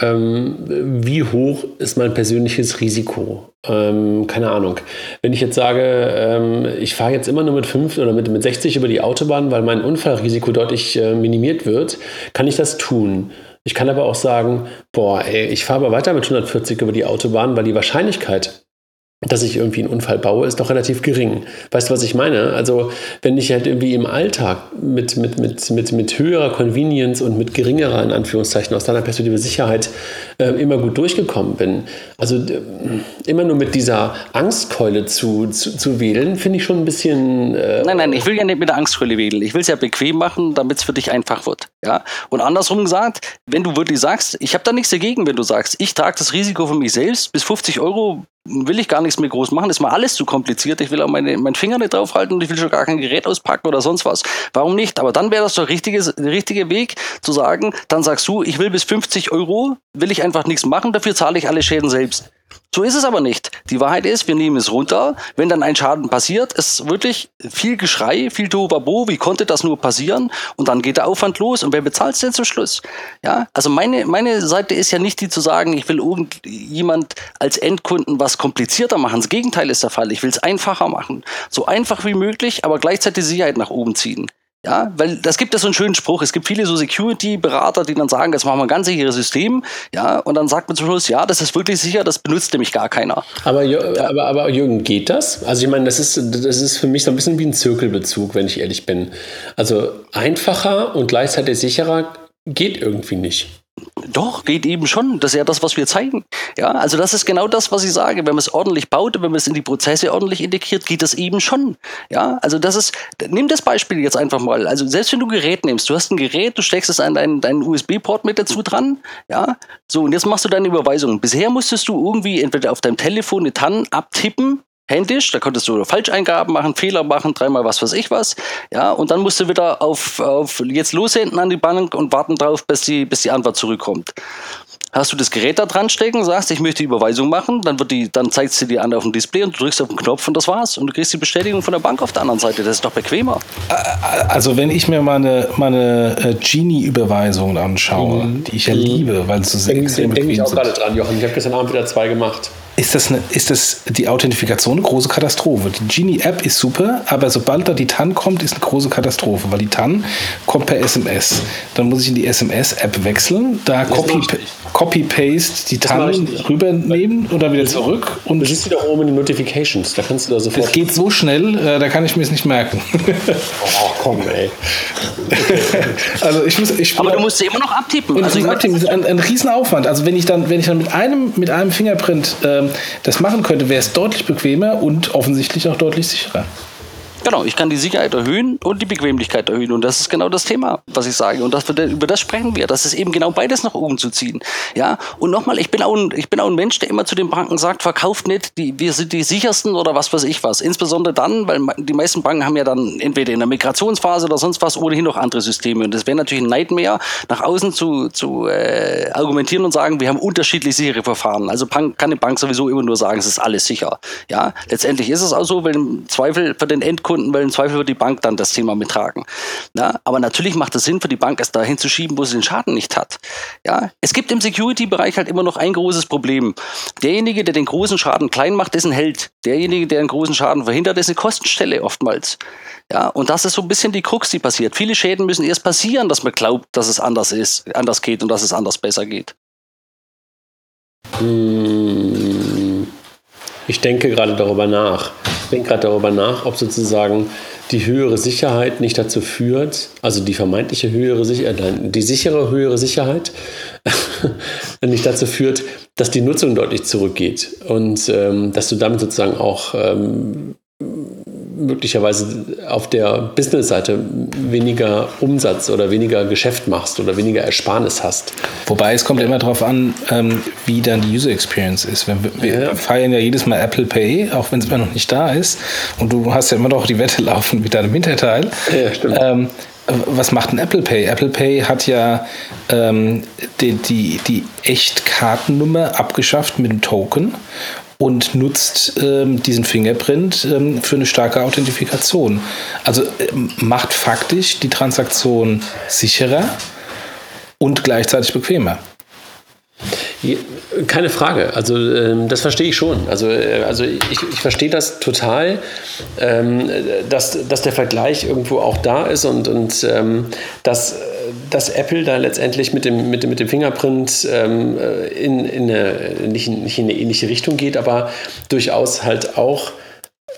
ähm, wie hoch ist mein persönliches Risiko? Ähm, keine Ahnung. Wenn ich jetzt sage, ähm, ich fahre jetzt immer nur mit 5 oder mit, mit 60 über die Autobahn, weil mein Unfallrisiko deutlich äh, minimiert wird, kann ich das tun. Ich kann aber auch sagen, boah, ey, ich fahre aber weiter mit 140 über die Autobahn, weil die Wahrscheinlichkeit, dass ich irgendwie einen Unfall baue, ist doch relativ gering. Weißt du, was ich meine? Also, wenn ich halt irgendwie im Alltag mit, mit, mit, mit, mit höherer Convenience und mit geringerer, in Anführungszeichen, aus deiner Perspektive Sicherheit äh, immer gut durchgekommen bin, also immer nur mit dieser Angstkeule zu, zu, zu wählen, finde ich schon ein bisschen. Äh nein, nein, ich will ja nicht mit der Angstkeule wählen. Ich will es ja bequem machen, damit es für dich einfach wird. Ja? Und andersrum gesagt, wenn du wirklich sagst, ich habe da nichts dagegen, wenn du sagst, ich trage das Risiko für mich selbst, bis 50 Euro will ich gar nichts mehr groß machen. Ist mal alles zu kompliziert. Ich will auch meine, meinen Finger nicht draufhalten und ich will schon gar kein Gerät auspacken oder sonst was. Warum nicht? Aber dann wäre das richtige, der richtige Weg zu sagen, dann sagst du, ich will bis 50 Euro, will ich einfach nichts machen, dafür zahle ich alle Schäden selbst. So ist es aber nicht. Die Wahrheit ist, wir nehmen es runter. Wenn dann ein Schaden passiert, ist wirklich viel Geschrei, viel Tohuwabo. Wie konnte das nur passieren? Und dann geht der Aufwand los. Und wer bezahlt es denn zum Schluss? Ja, also meine, meine Seite ist ja nicht die zu sagen, ich will irgendjemand als Endkunden was komplizierter machen. Das Gegenteil ist der Fall. Ich will es einfacher machen. So einfach wie möglich, aber gleichzeitig die Sicherheit nach oben ziehen. Ja, weil das gibt ja so einen schönen Spruch. Es gibt viele so Security-Berater, die dann sagen, das machen wir ein ganz sicheres System. Ja, und dann sagt man zum Schluss, ja, das ist wirklich sicher, das benutzt nämlich gar keiner. Aber, aber, aber Jürgen, geht das? Also ich meine, das ist, das ist für mich so ein bisschen wie ein Zirkelbezug, wenn ich ehrlich bin. Also einfacher und gleichzeitig sicherer geht irgendwie nicht. Doch, geht eben schon. Das ist ja das, was wir zeigen. Ja, also das ist genau das, was ich sage. Wenn man es ordentlich baut, wenn man es in die Prozesse ordentlich integriert, geht das eben schon. Ja, also das ist, nimm das Beispiel jetzt einfach mal. Also selbst wenn du ein Gerät nimmst, du hast ein Gerät, du steckst es an deinen, deinen USB-Port mit dazu dran. Ja, so und jetzt machst du deine Überweisung. Bisher musstest du irgendwie entweder auf deinem Telefon eine TAN abtippen händisch, da konntest du Falscheingaben machen, Fehler machen, dreimal was weiß ich was, ja, und dann musst du wieder auf, auf jetzt lossenden an die Bank und warten drauf, bis die, bis die Antwort zurückkommt hast du das Gerät da dran stecken, sagst, ich möchte die Überweisung machen, dann wird die, dann zeigt sie dir an auf dem Display und du drückst auf den Knopf und das war's. Und du kriegst die Bestätigung von der Bank auf der anderen Seite. Das ist doch bequemer. Also wenn ich mir meine, meine äh, Genie-Überweisungen anschaue, mhm. die ich ja liebe, weil es so sehr extrem bequem sind. Ich auch gerade dran, Jochen. Ich habe gestern Abend wieder zwei gemacht ist das, eine, ist das die Authentifikation eine große Katastrophe. Die Genie-App ist super, aber sobald da die TAN kommt, ist eine große Katastrophe, weil die TAN kommt per SMS. Dann muss ich in die SMS-App wechseln, da Copy-Paste Copy die TAN rübernehmen oder wieder zurück. Und du siehst wieder oben in die Notifications, da kannst du da sofort... Das geht so schnell, äh, da kann ich mir es nicht merken. oh, komm, ey. also ich muss, ich aber du musst sie immer noch abtippen. Also ich abtippen, ist ein, ein Riesenaufwand. Also wenn ich dann, wenn ich dann mit einem, mit einem Fingerprint... Äh, das machen könnte, wäre es deutlich bequemer und offensichtlich auch deutlich sicherer. Genau, ich kann die Sicherheit erhöhen und die Bequemlichkeit erhöhen. Und das ist genau das Thema, was ich sage. Und das, über das sprechen wir. Das ist eben genau beides nach oben zu ziehen. Ja, und nochmal, ich bin auch ein, ich bin auch ein Mensch, der immer zu den Banken sagt, verkauft nicht, die, wir sind die sichersten oder was weiß ich was. Insbesondere dann, weil die meisten Banken haben ja dann entweder in der Migrationsphase oder sonst was ohnehin noch andere Systeme. Und das wäre natürlich ein Nightmare, nach außen zu, zu äh, argumentieren und sagen, wir haben unterschiedlich sichere Verfahren. Also kann eine Bank sowieso immer nur sagen, es ist alles sicher. Ja, letztendlich ist es auch so, wenn im Zweifel für den Endkunden Kunden, weil im Zweifel wird die Bank dann das Thema mittragen. Ja, aber natürlich macht es Sinn für die Bank, es dahin zu schieben, wo sie den Schaden nicht hat. Ja, es gibt im Security-Bereich halt immer noch ein großes Problem. Derjenige, der den großen Schaden klein macht, ist ein Held. Derjenige, der einen großen Schaden verhindert, ist eine Kostenstelle oftmals. Ja, und das ist so ein bisschen die Krux, die passiert. Viele Schäden müssen erst passieren, dass man glaubt, dass es anders ist, anders geht und dass es anders besser geht. Hm, ich denke gerade darüber nach. Denke gerade darüber nach, ob sozusagen die höhere Sicherheit nicht dazu führt, also die vermeintliche höhere Sicherheit, nein, die sichere höhere Sicherheit nicht dazu führt, dass die Nutzung deutlich zurückgeht und ähm, dass du damit sozusagen auch ähm, möglicherweise auf der Business-Seite weniger Umsatz oder weniger Geschäft machst oder weniger Ersparnis hast. Wobei es kommt ja immer darauf an, ähm, wie dann die User Experience ist. Wir, wir ja. feiern ja jedes Mal Apple Pay, auch wenn es immer noch nicht da ist. Und du hast ja immer noch die Wette laufen mit deinem Hinterteil. Ja, stimmt. Ähm, was macht ein Apple Pay? Apple Pay hat ja ähm, die, die, die Echtkartennummer abgeschafft mit dem Token und nutzt ähm, diesen Fingerprint ähm, für eine starke Authentifikation. Also ähm, macht faktisch die Transaktion sicherer und gleichzeitig bequemer. Keine Frage. Also ähm, das verstehe ich schon. Also, äh, also ich, ich verstehe das total, ähm, dass, dass der Vergleich irgendwo auch da ist und, und ähm, dass dass Apple da letztendlich mit dem, mit dem, mit dem Fingerprint ähm, äh, in, in eine, nicht, nicht in eine ähnliche Richtung geht, aber durchaus halt auch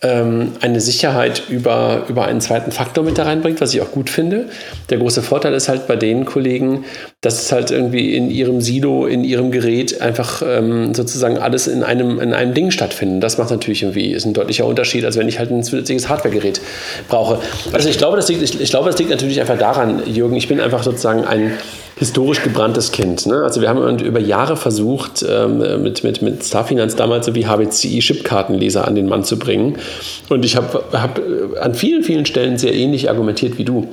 ähm, eine Sicherheit über, über einen zweiten Faktor mit da reinbringt, was ich auch gut finde. Der große Vorteil ist halt bei den Kollegen, dass es halt irgendwie in ihrem Silo, in ihrem Gerät einfach ähm, sozusagen alles in einem, in einem Ding stattfindet. Das macht natürlich irgendwie, ist ein deutlicher Unterschied, als wenn ich halt ein zusätzliches Hardwaregerät brauche. Also ich glaube, das liegt, ich, ich glaube, das liegt natürlich einfach daran, Jürgen, ich bin einfach sozusagen ein historisch gebranntes Kind. Ne? Also wir haben über Jahre versucht, ähm, mit, mit, mit Starfinance damals so wie HBCI-Chipkartenleser an den Mann zu bringen. Und ich habe hab äh, an vielen, vielen Stellen sehr ähnlich argumentiert wie du.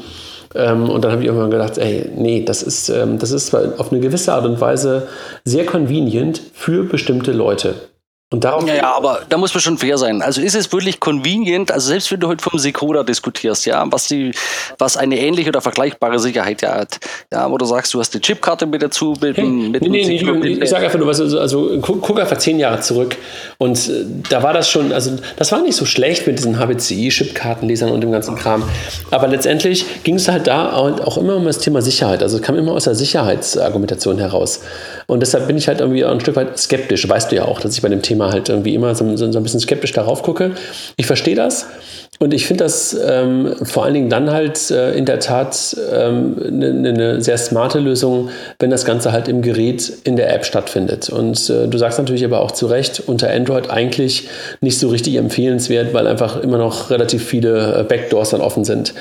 Ähm, und dann habe ich irgendwann gedacht, ey, nee, das ist, ähm, das ist auf eine gewisse Art und Weise sehr convenient für bestimmte Leute. Und darauf ja, ja, aber da muss man schon fair sein. Also ist es wirklich convenient, also selbst wenn du heute vom Sekoda diskutierst, ja, was die, was eine ähnliche oder vergleichbare Sicherheit ja hat, ja, wo du sagst, du hast die Chipkarte mit dazu, mit, hey, mit nee, nee, nee, ich sage einfach nur, also, also guck einfach zehn Jahre zurück und äh, da war das schon, also das war nicht so schlecht mit diesen HBCI-Chipkartenlesern und dem ganzen Kram, aber letztendlich ging es halt da auch immer um das Thema Sicherheit, also es kam immer aus der Sicherheitsargumentation heraus und deshalb bin ich halt irgendwie ein Stück weit skeptisch, weißt du ja auch, dass ich bei dem Thema halt irgendwie immer so, so, so ein bisschen skeptisch darauf gucke. Ich verstehe das. Und ich finde das ähm, vor allen Dingen dann halt äh, in der Tat eine ähm, ne, ne, ne sehr smarte Lösung, wenn das Ganze halt im Gerät in der App stattfindet. Und äh, du sagst natürlich aber auch zu Recht, unter Android eigentlich nicht so richtig empfehlenswert, weil einfach immer noch relativ viele äh, Backdoors dann offen sind.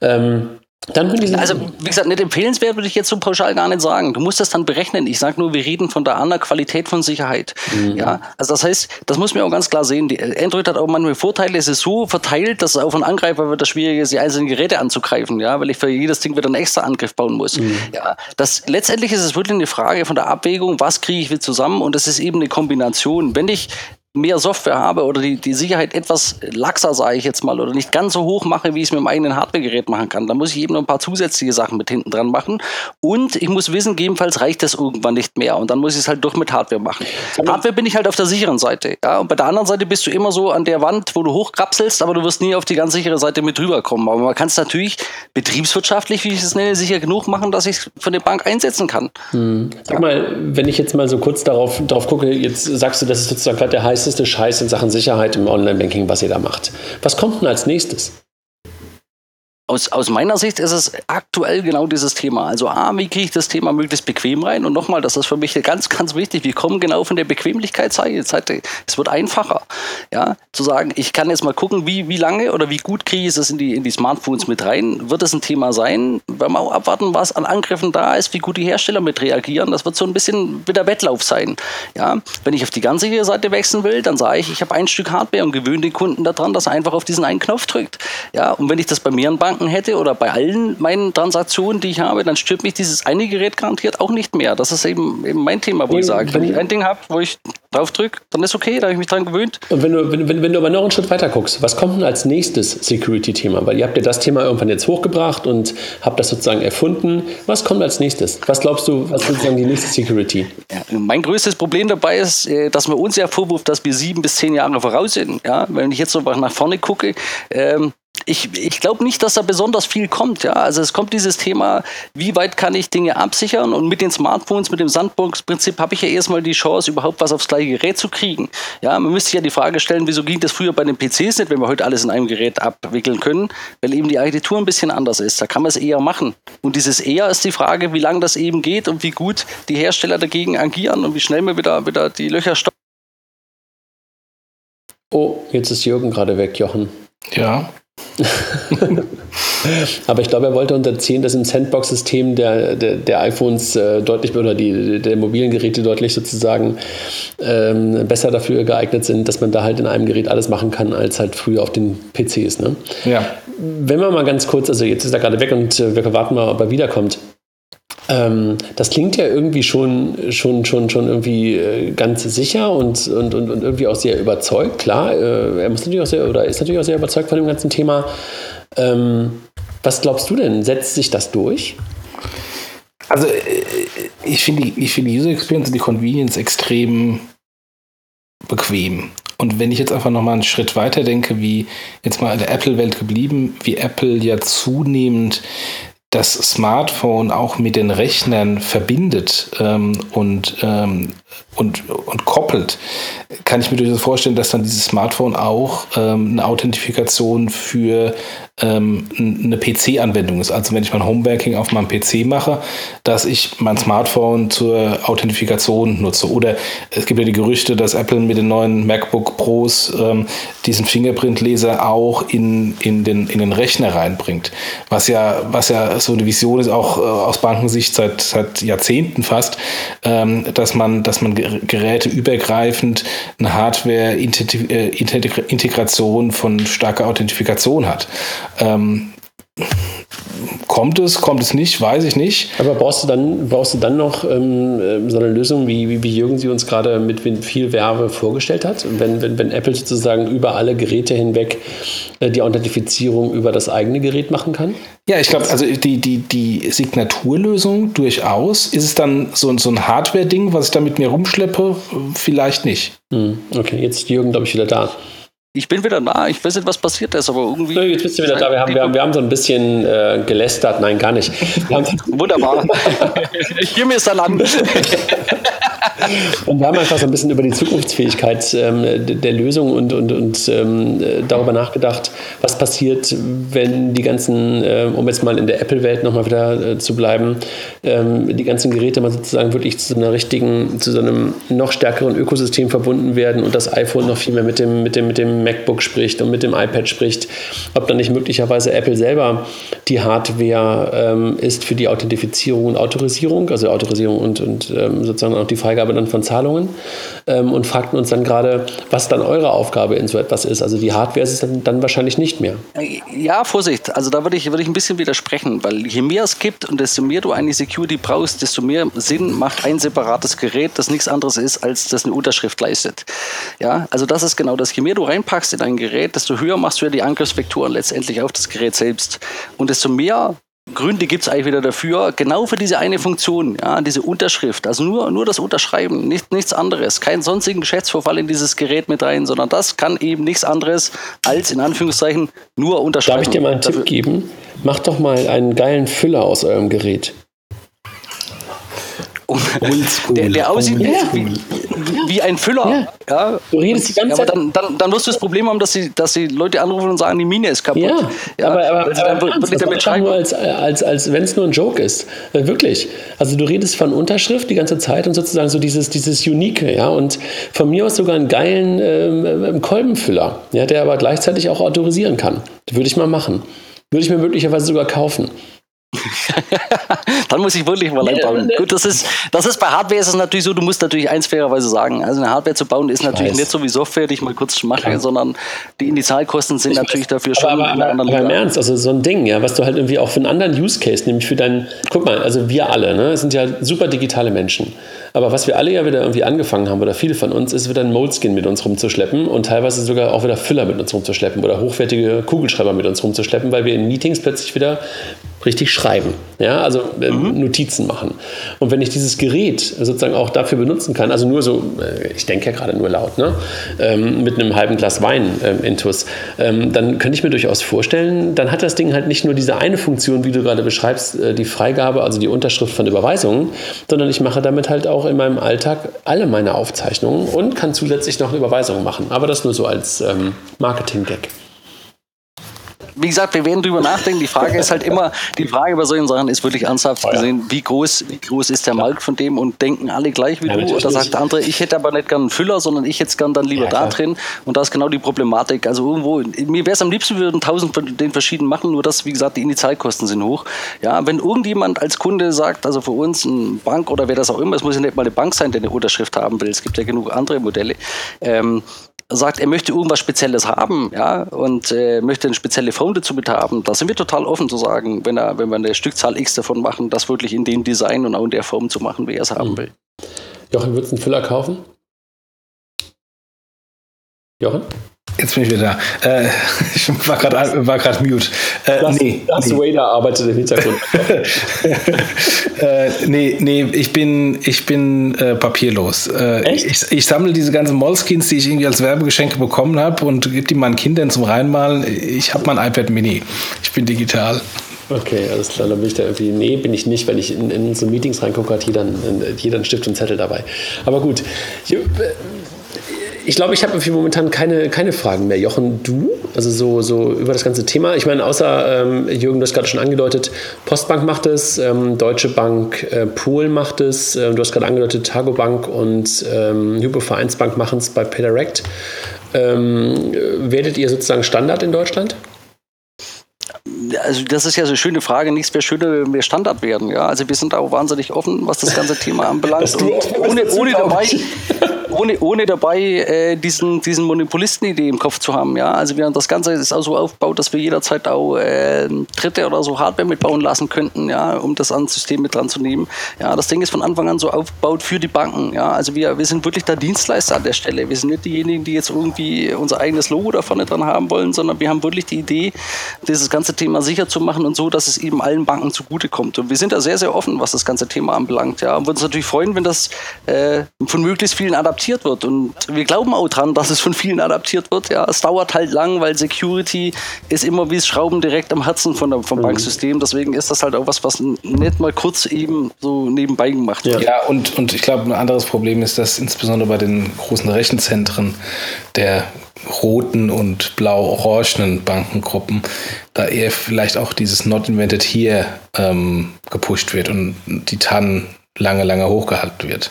Ähm, Dann bin ich also, wie gesagt, nicht empfehlenswert würde ich jetzt so pauschal gar nicht sagen. Du musst das dann berechnen. Ich sage nur, wir reden von der anderen Qualität von Sicherheit. Mhm. Ja, also das heißt, das muss man auch ganz klar sehen. Die Android hat auch manchmal Vorteile. Es ist so verteilt, dass es auch von Angreifer wird das schwierig ist, die einzelnen Geräte anzugreifen. Ja, weil ich für jedes Ding wieder einen extra Angriff bauen muss. Mhm. Ja, das letztendlich ist es wirklich eine Frage von der Abwägung, was kriege ich wie zusammen und es ist eben eine Kombination. Wenn ich mehr Software habe oder die, die Sicherheit etwas laxer, sage ich jetzt mal, oder nicht ganz so hoch mache, wie ich es mit meinem eigenen Hardware-Gerät machen kann, dann muss ich eben noch ein paar zusätzliche Sachen mit hinten dran machen. Und ich muss wissen, gegebenenfalls reicht das irgendwann nicht mehr. Und dann muss ich es halt doch mit Hardware machen. Bei Hardware bin ich halt auf der sicheren Seite. Ja? Und bei der anderen Seite bist du immer so an der Wand, wo du hochkrapselst, aber du wirst nie auf die ganz sichere Seite mit drüber kommen. Aber man kann es natürlich betriebswirtschaftlich, wie ich es nenne, sicher genug machen, dass ich es für eine Bank einsetzen kann. Hm. Sag mal, wenn ich jetzt mal so kurz darauf, darauf gucke, jetzt sagst du, das ist sozusagen gerade der heiße heißeste Scheiß in Sachen Sicherheit im Online-Banking, was ihr da macht. Was kommt denn als nächstes? Aus, aus meiner Sicht ist es aktuell genau dieses Thema. Also A, wie kriege ich das Thema möglichst bequem rein? Und nochmal, das ist für mich ganz, ganz wichtig. Wir kommen genau von der Bequemlichkeitsseite. Es wird einfacher, ja, zu sagen, ich kann jetzt mal gucken, wie, wie lange oder wie gut kriege ich es in die, in die Smartphones mit rein. Wird es ein Thema sein? Werden wir auch abwarten, was an Angriffen da ist, wie gut die Hersteller mit reagieren. Das wird so ein bisschen wieder Wettlauf sein. Ja, wenn ich auf die ganze Seite wechseln will, dann sage ich, ich habe ein Stück Hardware und gewöhne den Kunden daran, dass er einfach auf diesen einen Knopf drückt. Ja, und wenn ich das bei mehreren Banken Banken hätte oder bei allen meinen Transaktionen, die ich habe, dann stört mich dieses eine Gerät garantiert auch nicht mehr. Das ist eben, eben mein Thema, wo wenn, ich sage, wenn ich ein Ding habe, wo ich drauf drücke, dann ist okay, da habe ich mich dran gewöhnt. Und wenn du, wenn, wenn du aber noch einen Schritt weiter guckst, was kommt denn als nächstes Security-Thema? Weil ihr habt ja das Thema irgendwann jetzt hochgebracht und habt das sozusagen erfunden. Was kommt als nächstes? Was glaubst du, was ist sozusagen die nächste Security? Ja, mein größtes Problem dabei ist, äh, dass man uns ja vorwirft, dass wir sieben bis zehn Jahre voraus sind. Ja, wenn ich jetzt so nach vorne gucke, ähm, ich, ich glaube nicht, dass da besonders viel kommt. Ja? Also es kommt dieses Thema, wie weit kann ich Dinge absichern und mit den Smartphones, mit dem Sandbox-Prinzip habe ich ja erstmal die Chance, überhaupt was aufs gleiche Gerät zu kriegen. Ja, man müsste sich ja die Frage stellen, wieso ging das früher bei den PCs nicht, wenn wir heute alles in einem Gerät abwickeln können, weil eben die Architektur ein bisschen anders ist. Da kann man es eher machen. Und dieses eher ist die Frage, wie lange das eben geht und wie gut die Hersteller dagegen agieren und wie schnell wir wieder, wieder die Löcher stoppen. Oh, jetzt ist Jürgen gerade weg, Jochen. Ja. Aber ich glaube, er wollte unterziehen, dass im Sandbox-System der, der, der, iPhones äh, deutlich oder die, der mobilen Geräte deutlich sozusagen ähm, besser dafür geeignet sind, dass man da halt in einem Gerät alles machen kann, als halt früher auf den PCs. Ne? Ja. Wenn wir mal ganz kurz, also jetzt ist er gerade weg und äh, wir warten mal, ob er wiederkommt. Ähm, das klingt ja irgendwie schon, schon, schon, schon irgendwie äh, ganz sicher und, und, und, und, irgendwie auch sehr überzeugt. Klar, äh, er muss natürlich auch sehr, oder ist natürlich auch sehr überzeugt von dem ganzen Thema. Ähm, was glaubst du denn? Setzt sich das durch? Also äh, ich finde ich find die User Experience und die Convenience extrem bequem. Und wenn ich jetzt einfach nochmal einen Schritt weiter denke, wie jetzt mal in der Apple-Welt geblieben, wie Apple ja zunehmend das Smartphone auch mit den Rechnern verbindet ähm, und, ähm, und, und koppelt, kann ich mir durchaus vorstellen, dass dann dieses Smartphone auch ähm, eine Authentifikation für ähm, eine PC-Anwendung ist. Also wenn ich mein Homebanking auf meinem PC mache, dass ich mein Smartphone zur Authentifikation nutze. Oder es gibt ja die Gerüchte, dass Apple mit den neuen MacBook Pros ähm, diesen Fingerprint-Leser auch in, in, den, in den Rechner reinbringt. Was ja, was ja so eine Vision ist, auch äh, aus Bankensicht seit, seit Jahrzehnten fast, ähm, dass man, dass man Geräte übergreifend eine Hardware-Integration von starker Authentifikation hat. Ähm, kommt es, kommt es nicht, weiß ich nicht. Aber brauchst du dann, brauchst du dann noch ähm, ähm so eine Lösung, wie, wie, wie Jürgen sie uns gerade mit viel Werbe vorgestellt hat? Wenn, wenn, wenn Apple sozusagen über alle Geräte hinweg äh, die Authentifizierung über das eigene Gerät machen kann? Ja, ich glaube, also die, die, die Signaturlösung durchaus. Ist es dann so, so ein Hardware-Ding, was ich da mit mir rumschleppe? Vielleicht nicht. Hm, okay, jetzt ist Jürgen, glaube ich, wieder da. Ich bin wieder da. Ich weiß nicht, was passiert ist, aber irgendwie. So, jetzt bist du wieder da. Wir haben, wir haben, wir haben so ein bisschen äh, gelästert. Nein, gar nicht. Wunderbar. ich mir es dann an. Und wir haben einfach so ein bisschen über die Zukunftsfähigkeit ähm, der Lösung und, und, und ähm, darüber nachgedacht, was passiert, wenn die ganzen, äh, um jetzt mal in der Apple-Welt nochmal wieder äh, zu bleiben, ähm, die ganzen Geräte mal sozusagen wirklich zu einer richtigen, zu so einem noch stärkeren Ökosystem verbunden werden und das iPhone noch viel mehr mit dem, mit dem, mit dem MacBook spricht und mit dem iPad spricht, ob dann nicht möglicherweise Apple selber die Hardware ähm, ist für die Authentifizierung und Autorisierung, also Autorisierung und, und ähm, sozusagen auch die Freigabe dann von Zahlungen ähm, und fragten uns dann gerade, was dann eure Aufgabe in so etwas ist. Also die Hardware ist es dann, dann wahrscheinlich nicht mehr. Ja, Vorsicht. Also da würde ich, würde ich ein bisschen widersprechen, weil je mehr es gibt und desto mehr du eine Security brauchst, desto mehr Sinn macht ein separates Gerät, das nichts anderes ist, als das eine Unterschrift leistet. Ja, also das ist genau das. Je mehr du reinpackst in ein Gerät, desto höher machst du ja die Angriffsvektoren letztendlich auf das Gerät selbst. Und desto mehr Gründe gibt es eigentlich wieder dafür, genau für diese eine Funktion, ja, diese Unterschrift. Also nur, nur das Unterschreiben, nicht, nichts anderes. Keinen sonstigen Geschäftsvorfall in dieses Gerät mit rein, sondern das kann eben nichts anderes als in Anführungszeichen nur unterschreiben. Darf ich dir mal einen Dafür Tipp geben? Mach doch mal einen geilen Füller aus eurem Gerät. Der, der aussieht ja. wie, wie, ein Füller. Ja. ja. Du redest die ganze Zeit. Dann, dann, dann, wirst du das Problem haben, dass die, dass die Leute anrufen und sagen, die Mine ist kaputt. Ja, ja aber, aber, aber wirklich damit schreiben. nur als, als, als wenn es nur ein Joke ist. Äh, wirklich. Also du redest von Unterschrift die ganze Zeit und sozusagen so dieses, dieses Unique, ja. Und von mir aus sogar einen geilen ähm, Kolbenfüller, ja, der aber gleichzeitig auch autorisieren kann. Das würde ich mal machen. Würde ich mir möglicherweise sogar kaufen. Dann muss ich wirklich mal einbauen. Gut, das ist, das ist bei Hardware ist es natürlich so, du musst natürlich eins fairerweise sagen. Also eine Hardware zu bauen ist ich natürlich weiß. nicht so wie Software, die ich mal kurz mache, Klar. sondern die Initialkosten sind ich natürlich weiß. dafür schon. Aber, aber, aber, aber im Ernst, also so ein Ding, ja, was du halt irgendwie auch für einen anderen Use Case, nämlich für deinen, guck mal, also wir alle, ne, sind ja super digitale Menschen. Aber was wir alle ja wieder irgendwie angefangen haben, oder viele von uns, ist wieder ein Moleskin mit uns rumzuschleppen und teilweise sogar auch wieder Füller mit uns rumzuschleppen oder hochwertige Kugelschreiber mit uns rumzuschleppen, weil wir in Meetings plötzlich wieder richtig schreiben, ja, also äh, mhm. Notizen machen. Und wenn ich dieses Gerät sozusagen auch dafür benutzen kann, also nur so, äh, ich denke ja gerade nur laut, ne, ähm, mit einem halben Glas Wein ähm, intus, ähm, dann könnte ich mir durchaus vorstellen, dann hat das Ding halt nicht nur diese eine Funktion, wie du gerade beschreibst, äh, die Freigabe, also die Unterschrift von Überweisungen, sondern ich mache damit halt auch in meinem Alltag alle meine Aufzeichnungen und kann zusätzlich noch eine Überweisung machen. Aber das nur so als ähm, Marketing-Gag wie gesagt, wir werden drüber nachdenken. Die Frage ist halt immer, die Frage bei solchen Sachen ist wirklich ernsthaft oh ja. gesehen, wie groß, wie groß ist der Markt von dem und denken alle gleich wie ja, du? Oder sagt der andere, ich hätte aber nicht gern einen Füller, sondern ich hätte es gern dann lieber ja, da drin. Und da ist genau die Problematik. Also irgendwo, mir wäre es am liebsten, wir würden tausend von den verschiedenen machen, nur dass, wie gesagt, die Initialkosten sind hoch. Ja, wenn irgendjemand als Kunde sagt, also für uns eine Bank oder wer das auch immer, es muss ja nicht mal eine Bank sein, der eine Unterschrift haben will. Es gibt ja genug andere Modelle. Ähm, sagt, er möchte irgendwas Spezielles haben, ja, und äh, möchte eine spezielle Form dazu mit haben, da sind wir total offen zu sagen, wenn, er, wenn wir eine Stückzahl X davon machen, das wirklich in dem Design und auch in der Form zu machen, wie er es haben mhm. will. Jochen, würdest du einen Füller kaufen? Jochen? Jetzt bin ich wieder da. Äh, ich war gerade mute. Äh, das, nee, das nee. Wader arbeitet im Hintergrund. äh, nee, nee, ich bin, ich bin äh, papierlos. Äh? Ich, ich sammle diese ganzen Moleskins, die ich irgendwie als Werbegeschenke bekommen habe und gebe die meinen Kindern zum Reinmalen. Ich habe mein iPad Mini. Ich bin digital. Okay, alles klar. Dann bin ich da irgendwie, nee, bin ich nicht. Wenn ich in, in so Meetings reingucke, hat jeder, jeder einen Stift und Zettel dabei. Aber gut. Ich, glaube, ich habe momentan keine, keine Fragen mehr. Jochen, du? Also so, so über das ganze Thema. Ich meine, außer ähm, Jürgen, du hast gerade schon angedeutet, Postbank macht es, ähm, Deutsche Bank äh, Pool macht es, äh, du hast gerade angedeutet, Targo Bank und ähm, Hypovereinsbank machen es bei PayDirect. Ähm, werdet ihr sozusagen Standard in Deutschland? Also das ist ja so eine schöne Frage. Nichts wäre schöner, wenn wir Standard werden. Ja? Also wir sind auch wahnsinnig offen, was das ganze Thema anbelangt. ohne, ohne, dabei, ohne, ohne dabei äh, diesen, diesen Monopolisten-Idee im Kopf zu haben. Ja? Also wir, das Ganze ist auch so aufgebaut, dass wir jederzeit auch äh, Dritte oder so Hardware mitbauen lassen könnten, ja? um das ans System mit dran zu nehmen. Ja, das Ding ist von Anfang an so aufgebaut für die Banken. Ja? Also wir, wir sind wirklich der Dienstleister an der Stelle. Wir sind nicht diejenigen, die jetzt irgendwie unser eigenes Logo da vorne dran haben wollen, sondern wir haben wirklich die Idee, dieses ganze Thema Thema sicher zu machen und so, dass es eben allen Banken zugutekommt. Und wir sind da sehr, sehr offen, was das ganze Thema anbelangt. Ja, und würden uns natürlich freuen, wenn das äh, von möglichst vielen adaptiert wird. Und wir glauben auch dran, dass es von vielen adaptiert wird. Ja, es dauert halt lang, weil Security ist immer wie das Schrauben direkt am Herzen von der, vom mhm. Banksystem. Deswegen ist das halt auch was, was nicht mal kurz eben so nebenbei gemacht wird. Ja, und, und ich glaube, ein anderes Problem ist, dass insbesondere bei den großen Rechenzentren der roten und blau-orangenen Bankengruppen da eher vielleicht auch dieses Not Invented Here ähm, gepusht wird und die TAN lange, lange hochgehalten wird.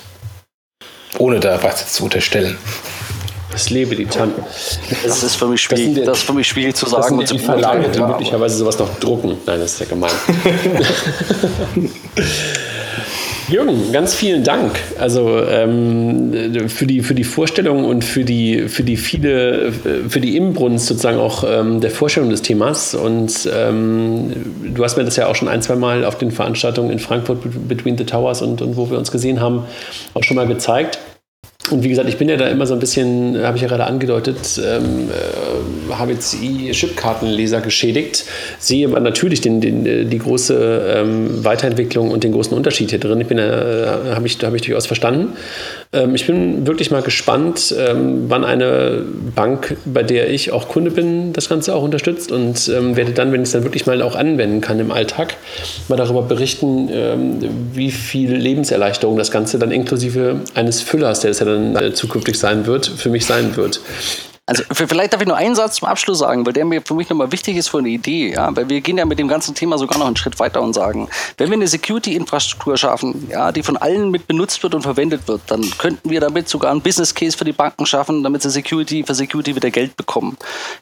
Ohne da was zu unterstellen. Das lebe die TAN. Das, ist für mich schwierig, das, die, das ist für mich schwierig zu sagen. Das sind die Verlage, die möglicherweise sowas noch drucken. Nein, das ist ja gemein. Jürgen, ganz vielen Dank. Also ähm, für, die, für die Vorstellung und für die, für die viele, für die Inbrunst sozusagen auch ähm, der Vorstellung des Themas. Und ähm, du hast mir das ja auch schon ein, zwei Mal auf den Veranstaltungen in Frankfurt Between the Towers und, und wo wir uns gesehen haben, auch schon mal gezeigt. Und wie gesagt, ich bin ja da immer so ein bisschen, habe ich ja gerade angedeutet, ähm, äh, HBCI-Chipkartenleser geschädigt, sehe aber natürlich den, den, äh, die große ähm, Weiterentwicklung und den großen Unterschied hier drin. Ich bin, äh, habe ich, hab ich durchaus verstanden. Ähm, ich bin wirklich mal gespannt, ähm, wann eine Bank, bei der ich auch Kunde bin, das Ganze auch unterstützt und ähm, werde dann, wenn ich es dann wirklich mal auch anwenden kann im Alltag, mal darüber berichten, wie viel Lebenserleichterung das Ganze dann inklusive eines Füllers, der es ja dann äh, zukünftig sein wird, für mich sein wird. Also vielleicht darf ich nur einen Satz zum Abschluss sagen, weil der mir für mich nochmal wichtig ist für eine Idee. Ja? Weil wir gehen ja mit dem ganzen Thema sogar noch einen Schritt weiter und sagen, wenn wir eine Security-Infrastruktur schaffen, ja, die von allen mit benutzt wird und verwendet wird, dann könnten wir damit sogar einen Business Case für die Banken schaffen, damit sie Security für Security wieder Geld bekommen.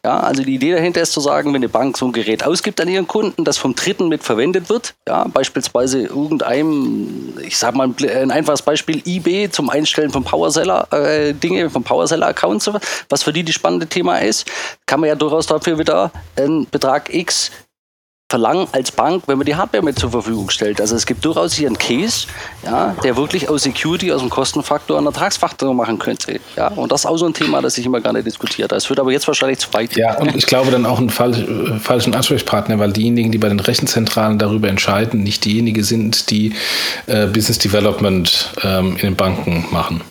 Ja, also die Idee dahinter ist zu sagen, wenn eine Bank so ein Gerät ausgibt an ihren Kunden, das vom Dritten mit verwendet wird, ja, beispielsweise irgendeinem, ich sag mal ein einfaches Beispiel, eBay zum Einstellen von Powerseller äh, Dinge, von Powerseller Accounts, was für die die spannende Thema ist, kann man ja durchaus dafür wieder einen Betrag X verlangen als Bank, wenn man die Hardware mit zur Verfügung stellt. Also es gibt durchaus hier einen Case, ja, der wirklich aus Security, aus dem Kostenfaktor einen Ertragsfaktor machen könnte. Ja, und das ist auch so ein Thema, das ich immer gerne diskutiert. Das führt aber jetzt wahrscheinlich zu weit. Ja, und ich glaube dann auch einen falsch, äh, falschen Ansprechpartner, weil diejenigen, die bei den Rechenzentralen darüber entscheiden, nicht diejenigen sind, die äh, Business Development ähm, in den Banken machen.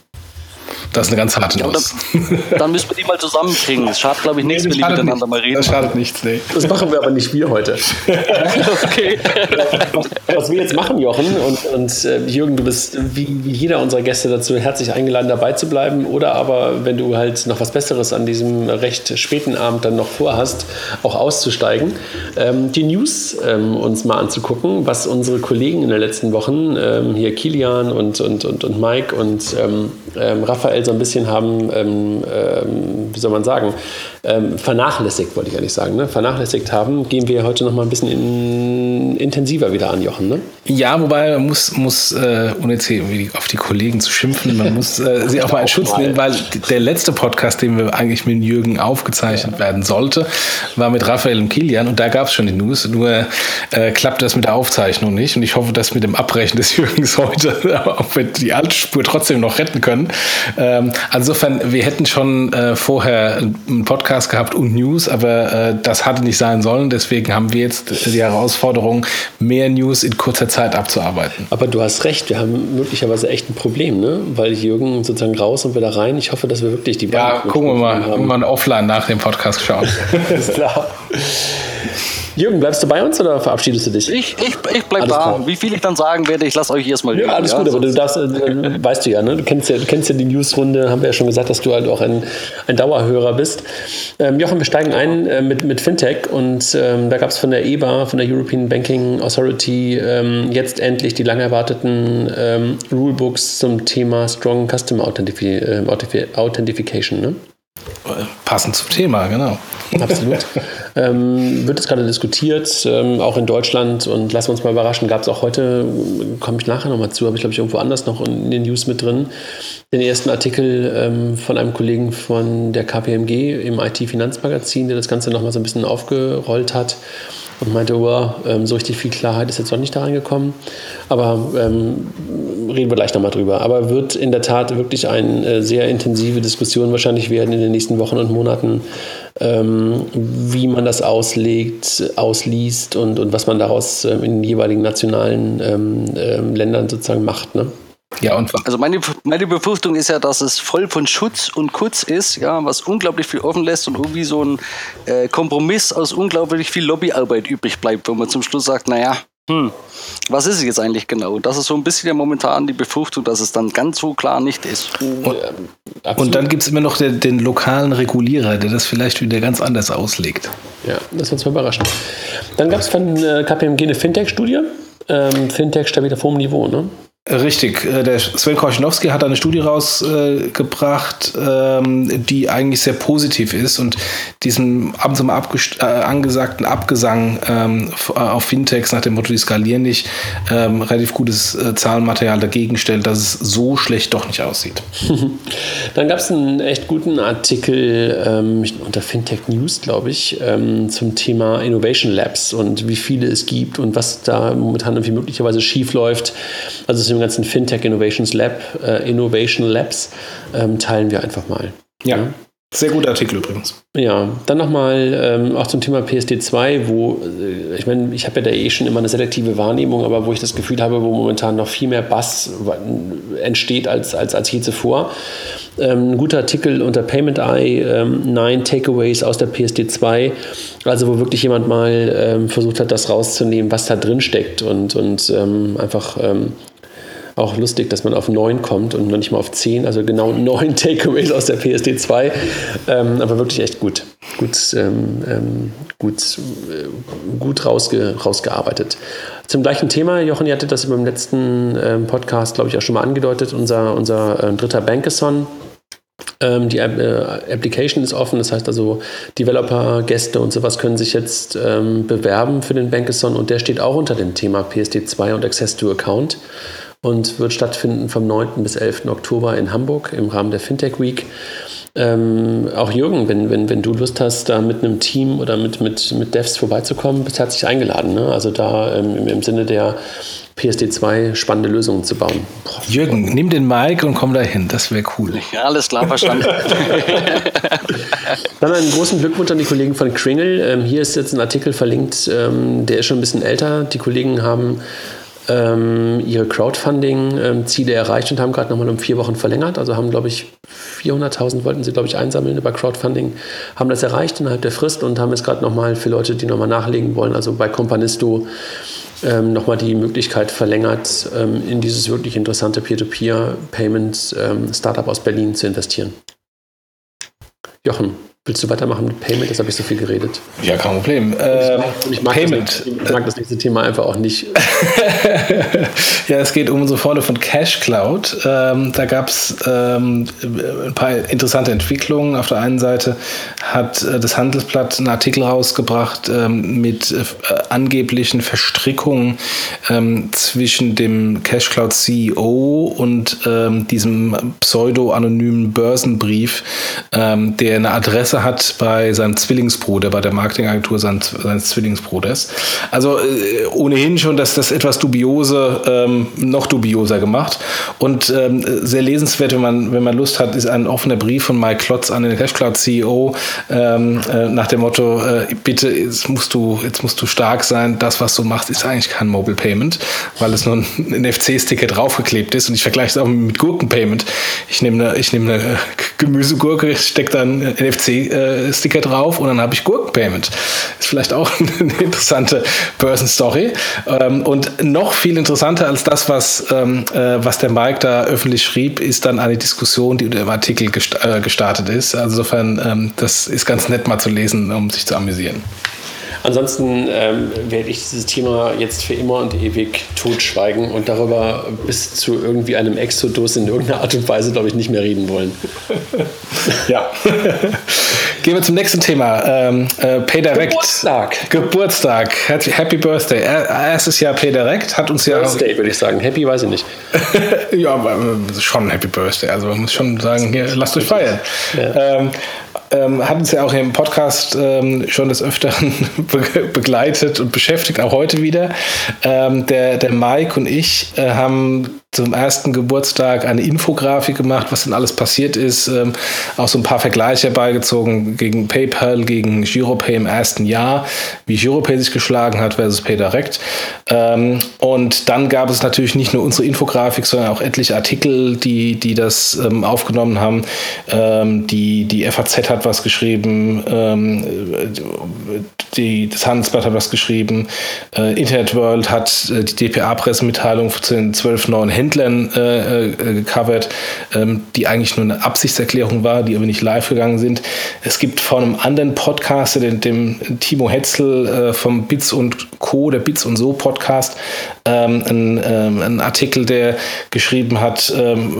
Das ist eine ganz harte Nuss. Dann, dann, müssen wir die mal zusammenkriegen. Es schadet, glaube ich, nichts, wenn die miteinander nicht. mal reden. Das schadet nichts, nee. Das machen wir aber nicht wir heute. okay. Was wir jetzt machen, Jochen, und, und äh, Jürgen, du bist wie, wie jeder unserer Gäste dazu herzlich eingeladen, dabei zu bleiben. Oder aber, wenn du halt noch was Besseres an diesem recht späten Abend dann noch vorhast, auch auszusteigen, ähm, die News ähm, uns mal anzugucken, was unsere Kollegen in den letzten Wochen, ähm, hier Kilian und, und, und, und Mike und ähm, so ein bisschen haben, ähm, ähm, wie soll man sagen, ähm, vernachlässigt, wollte ich eigentlich sagen, ne? vernachlässigt haben, gehen wir heute noch mal ein bisschen in, intensiver wieder an, Jochen. Ne? Ja, wobei man muss, muss äh, ohne jetzt auf die Kollegen zu schimpfen, man muss äh, sie auch mal in Schutz mal. nehmen, weil der letzte Podcast, den wir eigentlich mit Jürgen aufgezeichnet ja. werden sollte, war mit Raphael und Kilian und da gab es schon die News, nur äh, klappt das mit der Aufzeichnung nicht und ich hoffe, dass mit dem Abbrechen des Jürgens heute, auch wenn die Altspur trotzdem noch retten können. Ähm, insofern, wir hätten schon äh, vorher einen Podcast gehabt und News, aber äh, das hatte nicht sein sollen, deswegen haben wir jetzt die Herausforderung, mehr News in kurzer Zeit abzuarbeiten. Aber du hast recht, wir haben möglicherweise echt ein Problem, ne? weil Jürgen sozusagen raus und wieder rein. Ich hoffe, dass wir wirklich die Ja, gucken wir mal, haben. mal offline nach dem Podcast schauen. Ist klar. Jürgen, bleibst du bei uns oder verabschiedest du dich? Ich, ich, ich bleib da. Klar. Wie viel ich dann sagen werde, ich lasse euch erstmal Ja, alles ja, gut, aber du darfst, äh, weißt du ja, ne? du kennst ja, du kennst ja die Newsrunde, haben wir ja schon gesagt, dass du halt auch ein, ein Dauerhörer bist. Ähm, Jochen, wir steigen ein äh, mit, mit Fintech und ähm, da gab es von der EBA, von der European Banking Authority, ähm, jetzt endlich die lang erwarteten ähm, Rulebooks zum Thema Strong Customer Authentifi äh, Authentification. Ne? Passend zum Thema, genau. Absolut. ähm, wird jetzt gerade diskutiert, ähm, auch in Deutschland und lassen wir uns mal überraschen, gab es auch heute, komme ich nachher nochmal zu, habe ich glaube ich irgendwo anders noch in den News mit drin, den ersten Artikel ähm, von einem Kollegen von der KPMG im IT-Finanzmagazin, der das Ganze nochmal so ein bisschen aufgerollt hat und meinte, oh, ähm, so richtig viel Klarheit ist jetzt noch nicht da reingekommen. Aber ähm, reden wir gleich nochmal drüber. Aber wird in der Tat wirklich eine äh, sehr intensive Diskussion wahrscheinlich werden in den nächsten Wochen und Monaten ähm, wie man das auslegt, ausliest und, und was man daraus ähm, in den jeweiligen nationalen ähm, ähm, Ländern sozusagen macht. Ne? Ja, und also meine, meine Befürchtung ist ja, dass es voll von Schutz und Kutz ist, ja, was unglaublich viel offen lässt und irgendwie so ein äh, Kompromiss aus unglaublich viel Lobbyarbeit übrig bleibt, wo man zum Schluss sagt, naja, hm, was ist es jetzt eigentlich genau? Das ist so ein bisschen ja momentan die Befürchtung, dass es dann ganz so klar nicht ist. Und, und dann gibt es immer noch den, den, lokalen Regulierer, der das vielleicht wieder ganz anders auslegt. Ja, das wird uns überraschen. Dann gab es von äh, KPMG eine Fintech-Studie. Ähm, Fintech stabil auf hohem Niveau, ne? Richtig, äh, der Sven Korchinowski hat eine Studie rausgebracht, ähm, die eigentlich sehr positiv ist und diesem ab und äh, angesagten Abgesang ähm, auf Fintechs nach dem Motto, die skalieren nicht, ähm, relativ gutes äh, Zahlenmaterial dagegen stellt, dass es so schlecht doch nicht aussieht. Dann gab es einen echt guten Artikel unter Fintech News, glaube ich, zum Thema Innovation Labs und wie viele es gibt und was da momentan irgendwie möglicherweise schief läuft. Also es dem ganzen Fintech Innovations Lab, äh, Innovation Labs, ähm, teilen wir einfach mal. ja. ja. Sehr guter Artikel übrigens. Ja, dann nochmal ähm, auch zum Thema PSD2, wo äh, ich meine, ich habe ja da eh schon immer eine selektive Wahrnehmung, aber wo ich das Gefühl habe, wo momentan noch viel mehr Bass entsteht als, als, als je zuvor. Ähm, ein guter Artikel unter Payment Eye, ähm, Nine Takeaways aus der PSD2, also wo wirklich jemand mal ähm, versucht hat, das rauszunehmen, was da drin steckt und, und ähm, einfach ähm, auch lustig, dass man auf 9 kommt und noch nicht mal auf 10, also genau 9 Takeaways aus der PSD 2, ähm, aber wirklich echt gut. Gut, ähm, ähm, gut, äh, gut rausge, rausgearbeitet. Zum gleichen Thema, Jochen, ihr hattet das beim letzten ähm, Podcast, glaube ich, auch schon mal angedeutet, unser, unser äh, dritter Bankathon. Ähm, die äh, Application ist offen, das heißt also Developer, Gäste und sowas können sich jetzt ähm, bewerben für den Bankathon und der steht auch unter dem Thema PSD2 und Access to Account und wird stattfinden vom 9. bis 11. Oktober in Hamburg im Rahmen der Fintech Week. Ähm, auch Jürgen, wenn, wenn, wenn du Lust hast, da mit einem Team oder mit, mit, mit Devs vorbeizukommen, bist herzlich eingeladen. Ne? Also da ähm, im, im Sinne der PSD2 spannende Lösungen zu bauen. Boah, Jürgen, nimm den Mike und komm dahin, das wäre cool. Ja, alles klar, verstanden. Dann einen großen Glückwunsch an die Kollegen von Kringle. Ähm, hier ist jetzt ein Artikel verlinkt, ähm, der ist schon ein bisschen älter. Die Kollegen haben ihre Crowdfunding-Ziele erreicht und haben gerade nochmal um vier Wochen verlängert. Also haben, glaube ich, 400.000 wollten sie, glaube ich, einsammeln über Crowdfunding, haben das erreicht innerhalb der Frist und haben jetzt gerade nochmal für Leute, die nochmal nachlegen wollen, also bei Companisto ähm, nochmal die Möglichkeit verlängert, ähm, in dieses wirklich interessante Peer-to-Peer-Payment-Startup ähm, aus Berlin zu investieren. Jochen, Willst du weitermachen mit Payment? Das habe ich so viel geredet. Ja, kein Problem. Äh, ich, mag Payment. Das, ich mag das nächste Thema einfach auch nicht. ja, es geht um unsere Freunde von Cash Cloud. Ähm, da gab es ähm, ein paar interessante Entwicklungen. Auf der einen Seite hat äh, das Handelsblatt einen Artikel rausgebracht ähm, mit äh, angeblichen Verstrickungen ähm, zwischen dem Cash Cloud CEO und ähm, diesem pseudo-anonymen Börsenbrief, der eine Adresse Interesse hat bei seinem Zwillingsbruder, bei der Marketingagentur seines, seines Zwillingsbruders. Also äh, ohnehin schon, dass das etwas dubiose, ähm, noch dubioser gemacht. Und ähm, sehr lesenswert, wenn man, wenn man Lust hat, ist ein offener Brief von Mike Klotz an den Cashcloud CEO ähm, äh, nach dem Motto, äh, bitte, jetzt musst, du, jetzt musst du stark sein, das, was du machst, ist eigentlich kein Mobile Payment, weil es nur ein NFC-Sticker draufgeklebt ist. Und ich vergleiche es auch mit Gurkenpayment. Ich nehme eine, ich nehme eine Gemüsegurke, stecke dann NFC sticker drauf und dann habe ich Gurkenpayment. Ist vielleicht auch eine interessante Börsenstory. Ähm, und noch viel interessanter als das, was, ähm, äh, was der Mike da öffentlich schrieb, ist dann eine Diskussion, die unter dem Artikel äh, gestartet ist. Also insofern, ähm, das ist ganz nett mal zu lesen, um sich zu amüsieren. Ansonsten ähm, werde ich dieses Thema jetzt für immer und ewig totschweigen und darüber bis zu irgendwie einem Exodus in irgendeiner Art und Weise, glaube ich, nicht mehr reden wollen. ja. Gehen wir zum nächsten Thema. Ähm, äh, PayDirect. Geburtstag. Geburtstag. Happy Birthday. Erstes Jahr PayDirect hat uns ja. Birthday, würde ich sagen. Happy weiß ich nicht. ja, aber äh, schon Happy Birthday. Also man muss schon sagen, hier, lasst euch feiern. Ja. Ähm, ähm, hat uns ja auch im Podcast ähm, schon des Öfteren be begleitet und beschäftigt, auch heute wieder. Ähm, der, der Mike und ich äh, haben zum ersten Geburtstag eine Infografik gemacht, was denn alles passiert ist. Ähm, auch so ein paar Vergleiche beigezogen gegen PayPal, gegen Giropay im ersten Jahr, wie Giropay sich geschlagen hat versus PayDirect. Ähm, und dann gab es natürlich nicht nur unsere Infografik, sondern auch etliche Artikel, die, die das ähm, aufgenommen haben. Ähm, die, die FAZ hat was geschrieben, ähm, die, das Handelsblatt hat was geschrieben, äh, Internet World hat äh, die DPA-Pressemitteilung zu den zwölf neuen Händlern Händlern äh, äh, gecovert, ähm, die eigentlich nur eine Absichtserklärung war, die aber nicht live gegangen sind. Es gibt von einem anderen Podcaster, dem, dem Timo Hetzel äh, vom Bits und Co., der Bits und So Podcast, ähm, einen, ähm, einen Artikel, der geschrieben hat, ähm,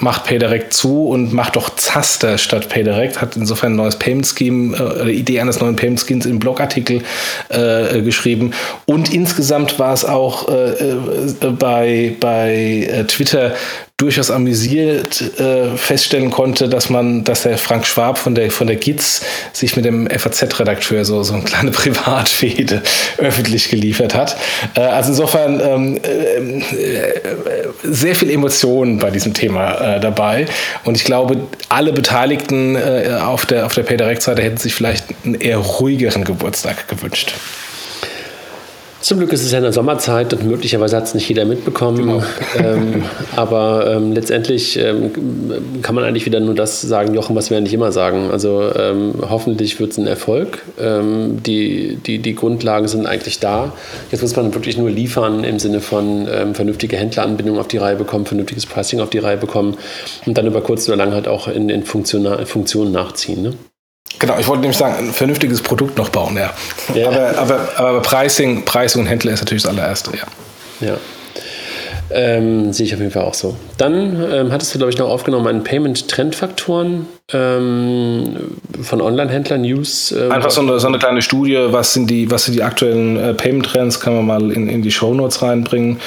macht PayDirect zu und macht doch Zaster statt PayDirect, hat insofern ein neues Payment Scheme, äh, Idee eines neuen Payment Schemes im Blogartikel äh, geschrieben. Und insgesamt war es auch äh, äh bei, bei äh, Twitter durchaus amüsiert äh, feststellen konnte, dass man, dass der Frank Schwab von der von der GITS sich mit dem FAZ-Redakteur so so eine kleine Privatfehde öffentlich geliefert hat. Äh, also insofern ähm, äh, sehr viel Emotionen bei diesem Thema äh, dabei und ich glaube, alle Beteiligten äh, auf der auf der PayDirect-Seite hätten sich vielleicht einen eher ruhigeren Geburtstag gewünscht. Zum Glück ist es ja in der Sommerzeit und möglicherweise hat es nicht jeder mitbekommen. Genau. Ähm, aber ähm, letztendlich ähm, kann man eigentlich wieder nur das sagen, Jochen, was wir eigentlich immer sagen. Also ähm, hoffentlich wird es ein Erfolg. Ähm, die, die, die Grundlagen sind eigentlich da. Jetzt muss man wirklich nur liefern im Sinne von ähm, vernünftige Händleranbindung auf die Reihe bekommen, vernünftiges Pricing auf die Reihe bekommen und dann über kurz oder lang halt auch in, in Funktionen nachziehen. Ne? Genau, ich wollte nämlich sagen, ein vernünftiges Produkt noch bauen, ja. ja. Aber, aber, aber Pricing, Pricing und Händler ist natürlich das allererste, ja. Ja. Ähm, sehe ich auf jeden Fall auch so. Dann ähm, hattest du, glaube ich, noch aufgenommen einen Payment-Trend-Faktoren ähm, von Online-Händlern, News. Ähm, Einfach so eine, so eine, kleine Studie, was sind die, was sind die aktuellen äh, Payment-Trends, kann man mal in, in die Show Notes reinbringen.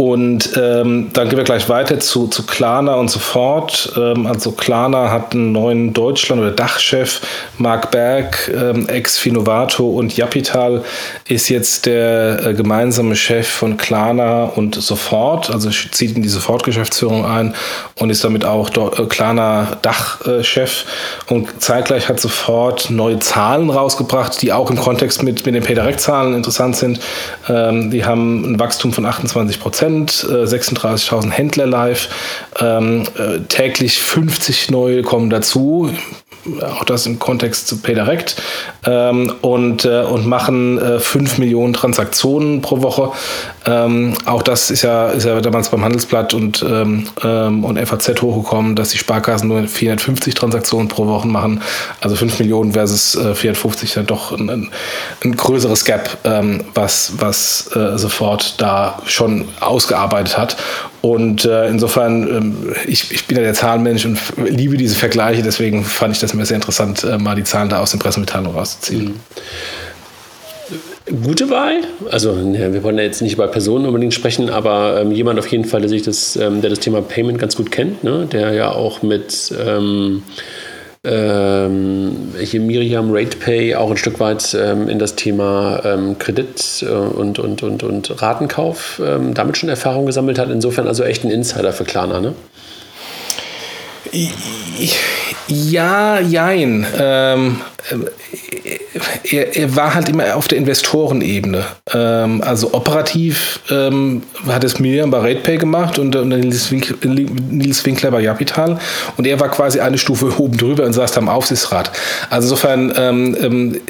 Und ähm, dann gehen wir gleich weiter zu, zu Klarna und so fort. Ähm, also Klarna hat einen neuen Deutschland- oder Dachchef, Marc Berg, ähm, ex-Finovato und Japital ist jetzt der äh, gemeinsame Chef von Klarna und Sofort, also zieht in die Sofortgeschäftsführung ein und ist damit auch äh, Klarna Dachchef. und zeitgleich hat Sofort neue Zahlen rausgebracht, die auch im Kontext mit, mit den PayDirect-Zahlen interessant sind. Ähm, die haben ein Wachstum von 28 Prozent. Prozent, 36.000 Händler live, ähm, äh, täglich 50 neue kommen dazu auch das im Kontext zu PayDirect ähm, und, äh, und machen äh, 5 Millionen Transaktionen pro Woche. Ähm, auch das ist ja, ist ja damals beim Handelsblatt und, ähm, ähm und FAZ hochgekommen, dass die Sparkassen nur 450 Transaktionen pro Woche machen. Also 5 Millionen versus äh, 450 dann doch ein, ein größeres Gap, ähm, was, was äh, sofort da schon ausgearbeitet hat. Und äh, insofern, ähm, ich, ich bin ja der Zahlenmensch und liebe diese Vergleiche, deswegen fand ich das mir sehr interessant, äh, mal die Zahlen da aus den Pressemitteilungen rauszuziehen. Mhm. Gute Wahl. Also ja, wir wollen ja jetzt nicht über Personen unbedingt sprechen, aber ähm, jemand auf jeden Fall, der sich das, ähm, der das Thema Payment ganz gut kennt, ne? der ja auch mit ähm, hier Miriam RatePay auch ein Stück weit ähm, in das Thema ähm, Kredit äh, und, und, und, und Ratenkauf ähm, damit schon Erfahrung gesammelt hat. Insofern also echt ein Insider für Klarna, ne? Ja, jein. Ähm, er, er, war halt immer auf der Investorenebene. Ähm, also operativ ähm, hat es Miriam bei RatePay gemacht und, und Nils, Winkler, Nils, Winkler bei Capital und er war quasi eine Stufe oben drüber und saß da im Aufsichtsrat. Also insofern ähm, ähm,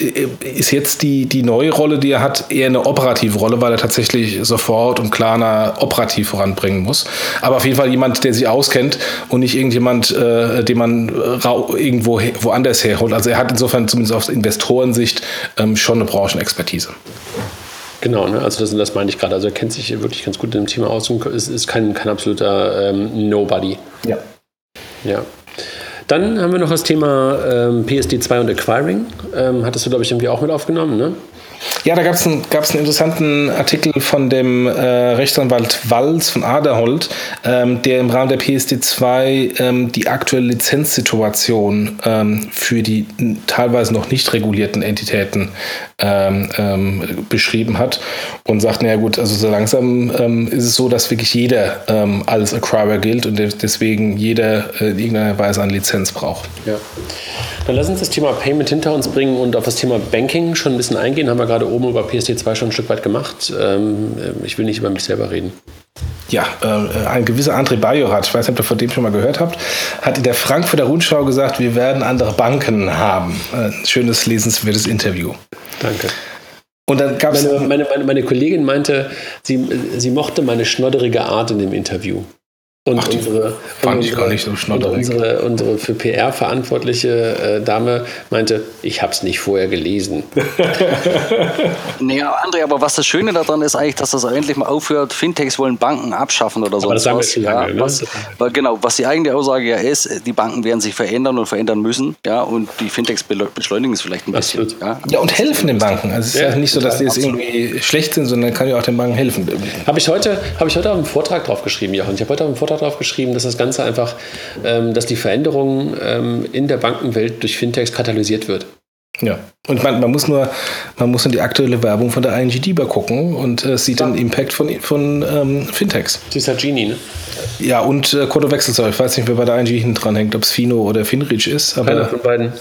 ist jetzt die, die neue Rolle, die er hat, eher eine operative Rolle, weil er tatsächlich sofort und Klarna operativ voranbringen muss. Aber auf jeden Fall jemand, der sich auskennt und nicht irgendjemand, äh, den man irgendwo woanders herholt. Also er hat insofern zumindest aus Investorensicht ähm, schon eine Branchenexpertise. Genau, ne? also das, das meine ich gerade. Also er kennt sich wirklich ganz gut in dem Thema aus und ist, ist kein, kein absoluter ähm, Nobody. Ja. Ja. Dann haben wir noch das Thema ähm, PSD2 und Acquiring. Ähm, hattest du, glaube ich, irgendwie auch mit aufgenommen, ne? Ja, da gab es einen, einen interessanten Artikel von dem äh, Rechtsanwalt Walz von Aderholt, ähm, der im Rahmen der PSD2 ähm, die aktuelle Lizenzsituation ähm, für die teilweise noch nicht regulierten Entitäten ähm, ähm, beschrieben hat und sagt, naja gut, also so langsam ähm, ist es so, dass wirklich jeder als Acquirer gilt und deswegen jeder äh, in irgendeiner Weise eine Lizenz braucht. Ja. Dann lass uns das Thema Payment hinter uns bringen und auf das Thema Banking schon ein bisschen eingehen. Haben wir gerade oben über PSD2 schon ein Stück weit gemacht. Ähm, ich will nicht über mich selber reden. Ja, äh, ein gewisser André Bajorat, ich weiß nicht, ob ihr von dem schon mal gehört habt, hat in der Frankfurter Rundschau gesagt, wir werden andere Banken haben. Ein schönes, lesenswertes Interview. Danke. Und dann gab es. Meine, meine, meine, meine, Kollegin meinte, sie, sie mochte meine schnodderige Art in dem Interview. Und Ach, unsere, fand und ich gar nicht so schnodderig. Unsere, unsere für PR verantwortliche äh, Dame meinte, ich habe es nicht vorher gelesen. naja, André, aber was das Schöne daran ist eigentlich, dass das endlich mal aufhört, Fintechs wollen Banken abschaffen oder so. Das sagen wir lange, ja, was, weil genau, was die eigene Aussage ja ist, die Banken werden sich verändern und verändern müssen, ja, und die Fintechs beschleunigen es vielleicht ein bisschen. Ja. ja, und helfen den Banken. Also es ist ja, ja nicht so, dass die jetzt irgendwie schlecht sind, sondern kann ja auch den Banken helfen. Habe ich heute, habe ich heute auf einen Vortrag drauf geschrieben, Jochen. Ich habe heute auf einen Vortrag darauf geschrieben, dass das Ganze einfach, ähm, dass die Veränderung ähm, in der Bankenwelt durch Fintechs katalysiert wird. Ja, und man, man, muss nur, man muss in die aktuelle Werbung von der ING DIBA gucken und äh, sieht ja. den Impact von, von ähm, Fintechs. Sie ist ja Genie, ne? Ja, und äh, Konto Wechselzahl. Ich weiß nicht, wer bei der ING hinten dran hängt, ob es Fino oder Finrich ist. Aber Keiner von beiden.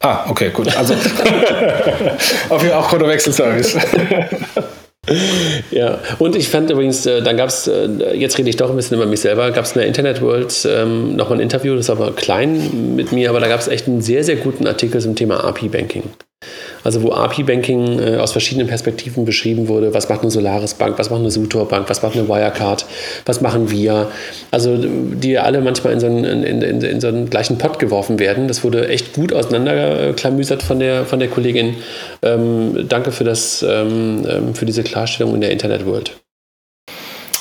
Ah, okay, gut. Also auf jeden Fall auch Konto Wechselservice. Ja, und ich fand übrigens, äh, dann gab es, äh, jetzt rede ich doch ein bisschen über mich selber, gab es in der Internet World ähm, nochmal ein Interview, das war aber klein mit mir, aber da gab es echt einen sehr, sehr guten Artikel zum Thema API-Banking also wo API-Banking äh, aus verschiedenen Perspektiven beschrieben wurde. Was macht eine Solaris Bank, was macht eine Sutor Bank, was macht eine Wirecard, was machen wir? Also die alle manchmal in so einen, in, in, in so einen gleichen Pott geworfen werden. Das wurde echt gut auseinanderklamüsert von der, von der Kollegin. Ähm, danke für, das, ähm, ähm für diese Klarstellung in der Internet World.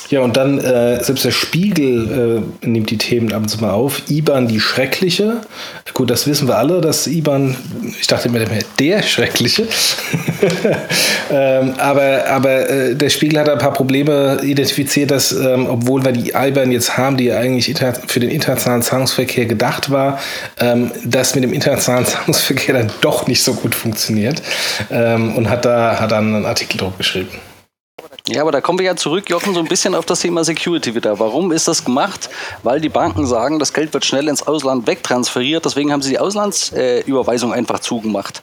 Ja, und dann, äh, selbst der Spiegel äh, nimmt die Themen ab und zu mal auf. IBAN die Schreckliche. Gut, das wissen wir alle, dass IBAN, ich dachte immer, der Schreckliche. ähm, aber aber äh, der Spiegel hat ein paar Probleme identifiziert, dass, ähm, obwohl wir die IBAN jetzt haben, die eigentlich für den internationalen Zahlungsverkehr gedacht war, ähm, das mit dem internationalen Zahlungsverkehr dann doch nicht so gut funktioniert. Ähm, und hat da hat dann einen Artikel drauf geschrieben. Ja, aber da kommen wir ja zurück, Jochen, so ein bisschen auf das Thema Security wieder. Warum ist das gemacht? Weil die Banken sagen, das Geld wird schnell ins Ausland wegtransferiert, deswegen haben sie die Auslandsüberweisung äh, einfach zugemacht.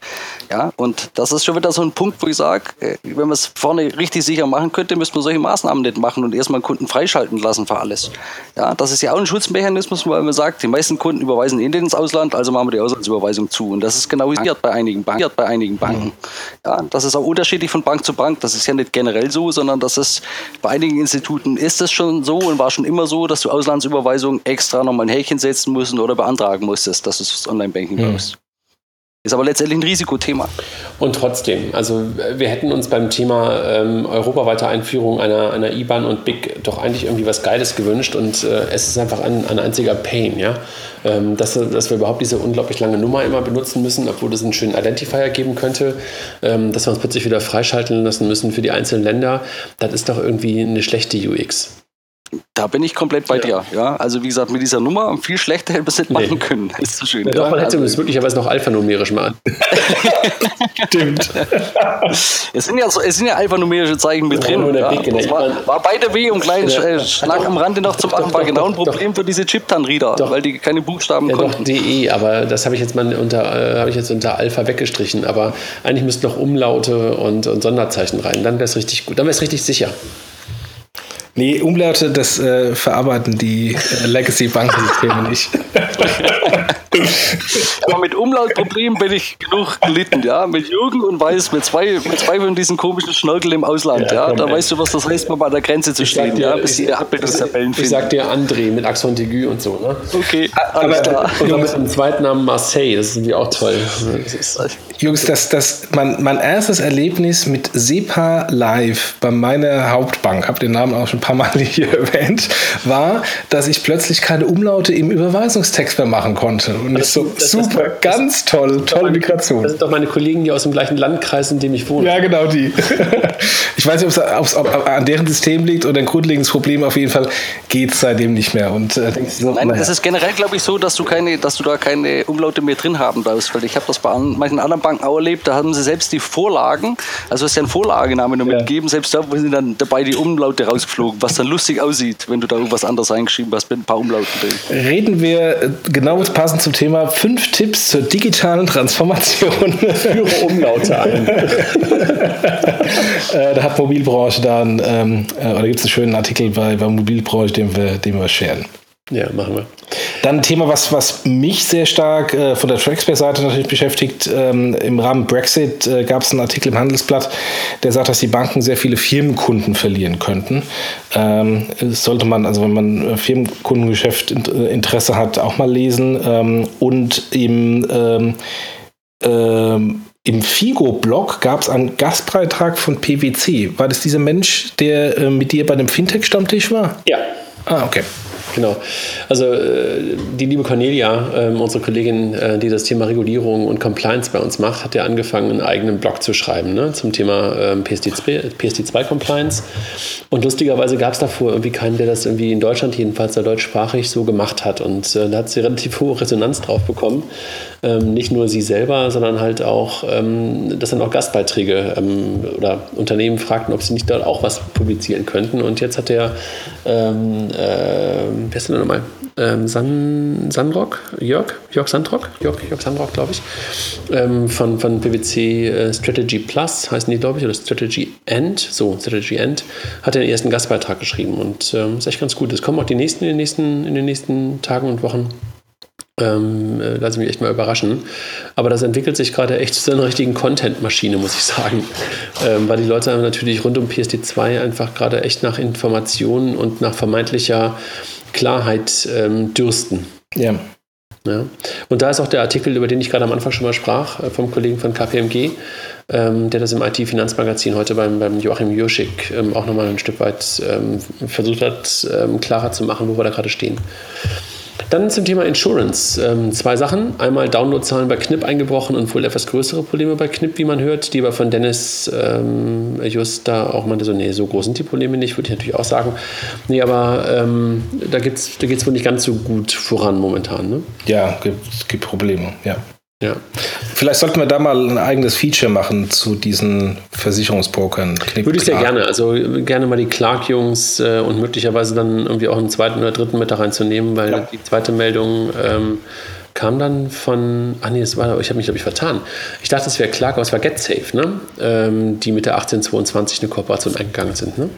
Ja, und das ist schon wieder so ein Punkt, wo ich sage, äh, wenn man es vorne richtig sicher machen könnte, müsste man solche Maßnahmen nicht machen und erstmal Kunden freischalten lassen für alles. Ja, das ist ja auch ein Schutzmechanismus, weil man sagt, die meisten Kunden überweisen eh ins Ausland, also machen wir die Auslandsüberweisung zu. Und das ist genau bei einigen Banken. Bei einigen Banken. Ja, das ist auch unterschiedlich von Bank zu Bank. Das ist ja nicht generell so, sondern sondern das ist bei einigen Instituten ist es schon so und war schon immer so, dass du Auslandsüberweisungen extra nochmal ein Häkchen setzen musst oder beantragen musstest, dass du das Online-Banking mhm. Ist aber letztendlich ein Risikothema. Und trotzdem, also wir hätten uns beim Thema ähm, europaweite Einführung einer, einer IBAN und BIC doch eigentlich irgendwie was Geiles gewünscht und äh, es ist einfach ein, ein einziger Pain, ja. Ähm, dass, dass wir überhaupt diese unglaublich lange Nummer immer benutzen müssen, obwohl es einen schönen Identifier geben könnte, ähm, dass wir uns plötzlich wieder freischalten lassen müssen für die einzelnen Länder, das ist doch irgendwie eine schlechte UX. Da bin ich komplett bei ja. dir. Ja, also wie gesagt, mit dieser Nummer viel schlechter hätte man es nicht machen können. Das ist so schön. Ja, doch, man hätte also, es möglicherweise noch alphanumerisch machen. Stimmt. es sind ja, es sind ja alphanumerische Zeichen mit drin. Ja, war, war beide W und kleinen ja. Äh, Schlag am Rande noch zu machen, war genau ein Problem doch, für diese Chip-Tan-Reader, weil die keine Buchstaben ja, konnten. Doch, DE, aber das habe ich jetzt mal unter, äh, habe ich jetzt unter Alpha weggestrichen. Aber eigentlich müssten noch Umlaute und, und Sonderzeichen rein. Dann wäre es richtig gut. Dann wäre es richtig sicher. Nee, Umlaute, das äh, verarbeiten die äh, Legacy-Bankensysteme nicht. Aber mit Umlautproblemen bin ich genug gelitten, ja. Mit Jürgen und Weiß, mit zwei, mit zwei von diesen komischen Schnörkel im Ausland, ja. ja. Da weißt du, was das heißt, mal bei der Grenze zu stehen, dir, ja, bis die Abbildungstabellen finden. Ich sag dir André mit Axon Tegu und so, ne? Okay, alles klar. Und dann mit dem zweiten Namen Marseille, das ist irgendwie auch toll. Jungs, das, das, mein, mein erstes Erlebnis mit SEPA Live bei meiner Hauptbank, habe den Namen auch schon ein paar paar Mal hier erwähnt, war, dass ich plötzlich keine Umlaute im Überweisungstext mehr machen konnte. Und das, so, das, super, das, ganz toll, tolle Migration. Das sind doch meine Kollegen, die aus dem gleichen Landkreis, in dem ich wohne. Ja, genau die. ich weiß nicht, ob es an deren System liegt oder ein grundlegendes Problem. Auf jeden Fall geht es seitdem nicht mehr. Und, äh, so, Nein, es ist generell, glaube ich, so, dass du, keine, dass du da keine Umlaute mehr drin haben darfst. Weil ich habe das bei manchen anderen Banken auch erlebt, da haben sie selbst die Vorlagen, also es ist ja ein Vorlagename nur ja. mitgegeben, selbst da sind dann dabei die Umlaute rausgeflogen, was dann lustig aussieht, wenn du da irgendwas anderes eingeschrieben hast mit ein paar Umlauten drin. Reden wir genau passend zum Thema fünf Tipps zur digitalen Transformation. Führe Umlaute ein. äh, da hat Mobilbranche dann, ähm, äh, oder gibt es einen schönen Artikel bei, bei Mobilbranche, den wir, den wir scheren. Ja, machen wir. Dann ein Thema, was, was mich sehr stark äh, von der Trackspace-Seite natürlich beschäftigt. Ähm, Im Rahmen Brexit äh, gab es einen Artikel im Handelsblatt, der sagt, dass die Banken sehr viele Firmenkunden verlieren könnten. Ähm, sollte man, also wenn man Firmenkundengeschäft äh, Interesse hat, auch mal lesen. Ähm, und im, ähm, ähm, im Figo-Blog gab es einen Gastbeitrag von PwC. War das dieser Mensch, der äh, mit dir bei dem Fintech-Stammtisch war? Ja. Ah, okay. Genau. Also äh, die liebe Cornelia, ähm, unsere Kollegin, äh, die das Thema Regulierung und Compliance bei uns macht, hat ja angefangen, einen eigenen Blog zu schreiben ne, zum Thema ähm, PSD2, PSD2 Compliance. Und lustigerweise gab es davor irgendwie keinen, der das irgendwie in Deutschland jedenfalls, deutschsprachig so gemacht hat. Und äh, da hat sie relativ hohe Resonanz drauf bekommen. Ähm, nicht nur sie selber, sondern halt auch, dass dann auch Gastbeiträge oder Unternehmen fragten, ob sie nicht dort auch was publizieren könnten. Und jetzt hat der, ähm, äh, wer ist denn nochmal? Ähm, San, Sandrock, Jörg, Jörg Sandrock, Jörg, Jörg Sandrock, glaube ich, ähm, von, von PwC äh, Strategy Plus, heißen die, glaube ich, oder Strategy End, so, Strategy End, hat den ersten Gastbeitrag geschrieben und ähm, ist echt ganz gut. Es kommen auch die nächsten in den nächsten, in den nächsten Tagen und Wochen. Ähm, äh, lasse mich echt mal überraschen. Aber das entwickelt sich gerade echt zu einer richtigen Content-Maschine, muss ich sagen. Ähm, weil die Leute natürlich rund um PSD2 einfach gerade echt nach Informationen und nach vermeintlicher Klarheit ähm, dürsten. Ja. ja. Und da ist auch der Artikel, über den ich gerade am Anfang schon mal sprach, äh, vom Kollegen von KPMG, ähm, der das im IT-Finanzmagazin heute beim, beim Joachim Jurschik ähm, auch nochmal ein Stück weit ähm, versucht hat, ähm, klarer zu machen, wo wir da gerade stehen. Dann zum Thema Insurance. Ähm, zwei Sachen. Einmal Downloadzahlen bei Knip eingebrochen und wohl etwas größere Probleme bei Knip, wie man hört, die aber von Dennis ähm, just da auch meinte, so, nee, so groß sind die Probleme nicht, würde ich natürlich auch sagen. Nee, aber ähm, da, da geht es wohl nicht ganz so gut voran momentan. Ne? Ja, es gibt Probleme, ja. Ja. Vielleicht sollten wir da mal ein eigenes Feature machen zu diesen Versicherungsbrokern. Würde ich sehr gerne. Also gerne mal die Clark-Jungs äh, und möglicherweise dann irgendwie auch einen zweiten oder dritten mit da reinzunehmen, weil ja. die zweite Meldung ähm, kam dann von, ah nee, das war, ich habe mich glaube ich vertan. Ich dachte, es wäre Clark, aber es war GetSafe, ne? Ähm, die mit der 1822 eine Kooperation eingegangen sind, ne?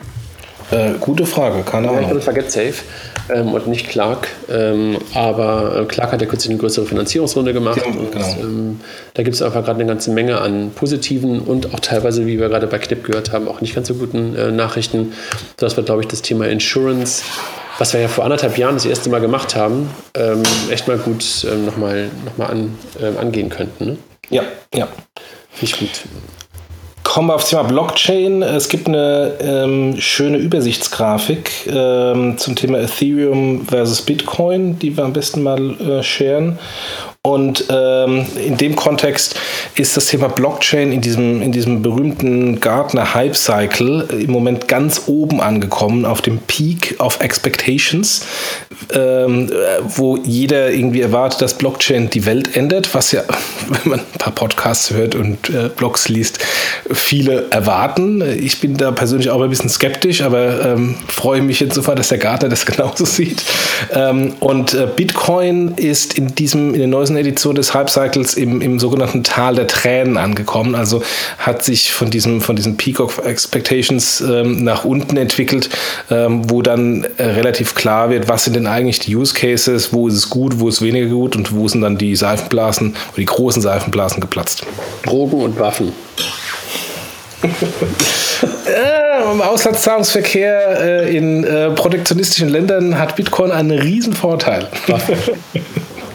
Äh, gute Frage, keine Ahnung. Ja, ich glaube, es war GetSafe ähm, und nicht Clark. Ähm, aber äh, Clark hat ja kürzlich eine größere Finanzierungsrunde gemacht. Ja, und, genau. ähm, da gibt es einfach gerade eine ganze Menge an positiven und auch teilweise, wie wir gerade bei Knip gehört haben, auch nicht ganz so guten äh, Nachrichten. Das wird, glaube ich, das Thema Insurance, was wir ja vor anderthalb Jahren das erste Mal gemacht haben, ähm, echt mal gut ähm, nochmal noch mal an, äh, angehen könnten. Ne? Ja, ja. Finde ich gut kommen wir aufs Thema Blockchain. Es gibt eine ähm, schöne Übersichtsgrafik ähm, zum Thema Ethereum versus Bitcoin, die wir am besten mal äh, sharen. Und ähm, in dem Kontext ist das Thema Blockchain in diesem, in diesem berühmten Gartner Hype Cycle im Moment ganz oben angekommen, auf dem Peak of Expectations, ähm, wo jeder irgendwie erwartet, dass Blockchain die Welt ändert, was ja, wenn man ein paar Podcasts hört und äh, Blogs liest, viele erwarten. Ich bin da persönlich auch ein bisschen skeptisch, aber ähm, freue mich insofern, dass der Gartner das genauso sieht. Ähm, und äh, Bitcoin ist in diesem, in den neuesten Edition des Hype Cycles im, im sogenannten Tal der Tränen angekommen. Also hat sich von diesem, von diesem Peak of Expectations ähm, nach unten entwickelt, ähm, wo dann äh, relativ klar wird, was sind denn eigentlich die Use Cases, wo ist es gut, wo ist es weniger gut und wo sind dann die Seifenblasen oder die großen Seifenblasen geplatzt. Drogen und Waffen. Im Auslandszahlungsverkehr äh, in äh, protektionistischen Ländern hat Bitcoin einen riesen Vorteil.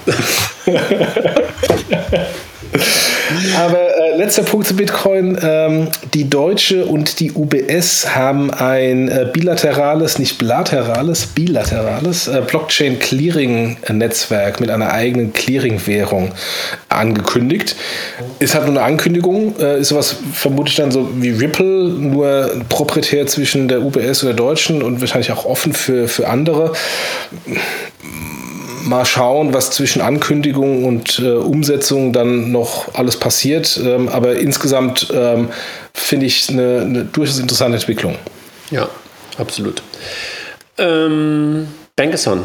Aber äh, letzter Punkt zu Bitcoin. Ähm, die Deutsche und die UBS haben ein äh, bilaterales, nicht bilaterales, bilaterales äh, Blockchain-Clearing-Netzwerk mit einer eigenen Clearing-Währung angekündigt. Ist halt nur eine Ankündigung, äh, ist sowas vermutlich dann so wie Ripple, nur proprietär zwischen der UBS und der Deutschen und wahrscheinlich auch offen für, für andere mal schauen, was zwischen Ankündigung und äh, Umsetzung dann noch alles passiert. Ähm, aber insgesamt ähm, finde ich eine, eine, durchaus interessante Entwicklung. Ja, absolut. Ähm, Bankathon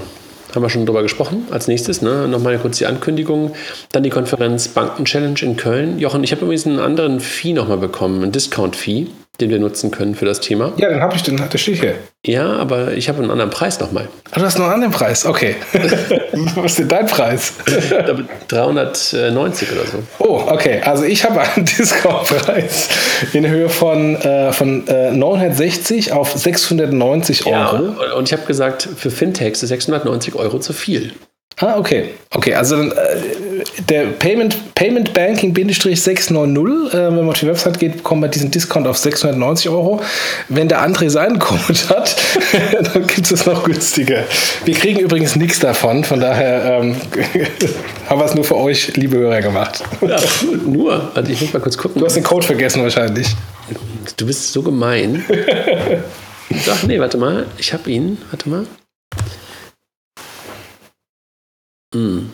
haben wir schon drüber gesprochen. Als nächstes, ne? nochmal kurz die Ankündigung. Dann die Konferenz Banken Challenge in Köln. Jochen, ich habe übrigens einen anderen Fee nochmal bekommen, einen Discount-Fee den wir nutzen können für das Thema. Ja, den habe ich, den, der steht hier. Ja, aber ich habe einen anderen Preis nochmal. Ach, du hast noch einen anderen Preis, okay. Was ist denn dein Preis? 390 oder so. Oh, okay. Also ich habe einen Discount-Preis in Höhe von, äh, von äh, 960 auf 690 Euro. Ja, und ich habe gesagt, für Fintechs ist 690 Euro zu viel. Ah, okay. Okay, also äh, der Payment, Payment Banking-690, äh, wenn man auf die Website geht, bekommt man diesen Discount auf 690 Euro. Wenn der André seinen Code hat, dann gibt es noch günstiger. Wir kriegen übrigens nichts davon, von daher ähm, haben wir es nur für euch, liebe Hörer, gemacht. Ja, nur. Also ich muss mal kurz gucken. Du hast den Code vergessen wahrscheinlich. Du bist so gemein. Ach nee, warte mal. Ich habe ihn. Warte mal. Hm.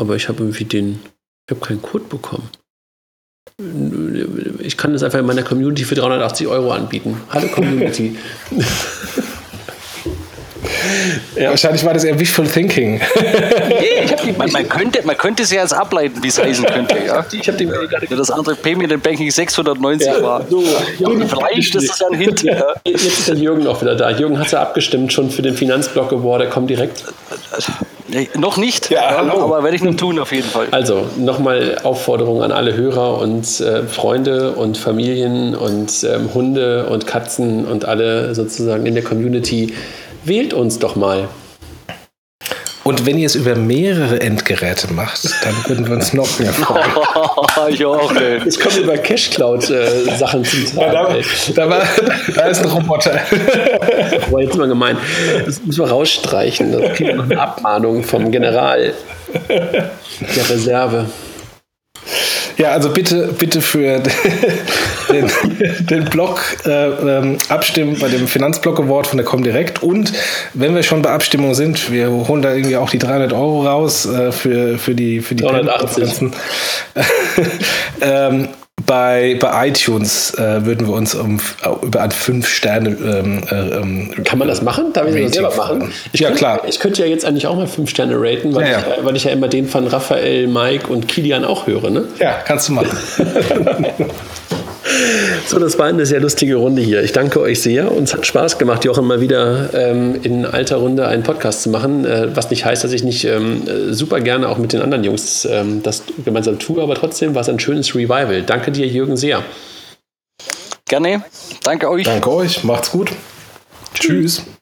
Aber ich habe irgendwie den, ich habe keinen Code bekommen. Ich kann das einfach in meiner Community für 380 Euro anbieten. Hallo Community. Ja. Wahrscheinlich war das eher Wishful Thinking. Nee, die, man, man, könnte, man könnte es ja jetzt ableiten, wie es heißen könnte. Ja? Ich habe den gerade ja, Das andere Payment Banking 690 ja, war. So, Jürgen, vielleicht ist das ein Hint. Ja. Jetzt ist der Jürgen auch wieder da. Jürgen hat ja abgestimmt schon für den Finanzblock Award. Der kommt direkt. Nee, noch nicht, ja, aber werde ich nun tun auf jeden Fall. Also nochmal Aufforderung an alle Hörer und äh, Freunde und Familien und ähm, Hunde und Katzen und alle sozusagen in der Community Wählt uns doch mal. Und wenn ihr es über mehrere Endgeräte macht, dann würden wir uns noch mehr freuen. Oh, ich auch, ey. Es kommen über Cash-Cloud-Sachen äh, zum Tragen. Ja, da, da, war, da, ist ein Roboter. Boah, jetzt mal gemein. Das müssen wir rausstreichen. Das kriegen wir noch eine Abmahnung vom General der Reserve. Ja, also bitte, bitte für den, den Blog äh, ähm, abstimmen bei dem Finanzblock Award von der Comdirect. Und wenn wir schon bei Abstimmung sind, wir holen da irgendwie auch die 300 Euro raus äh, für, für die für die 380. ähm, bei, bei iTunes äh, würden wir uns um, über ein 5 Sterne. Ähm, äh, ähm, Kann man das machen? Darf ich das selber machen? Ich ja, könnte, klar. Ich könnte ja jetzt eigentlich auch mal 5 Sterne raten, weil, ja, ja. Ich, weil ich ja immer den von Raphael, Mike und Kilian auch höre. Ne? Ja, kannst du machen. So, das war eine sehr lustige Runde hier. Ich danke euch sehr. Uns hat Spaß gemacht, Jochen mal wieder ähm, in alter Runde einen Podcast zu machen. Äh, was nicht heißt, dass ich nicht ähm, super gerne auch mit den anderen Jungs ähm, das gemeinsam tue, aber trotzdem war es ein schönes Revival. Danke dir, Jürgen, sehr. Gerne. Danke euch. Danke euch. Macht's gut. Tschüss. Tschüss.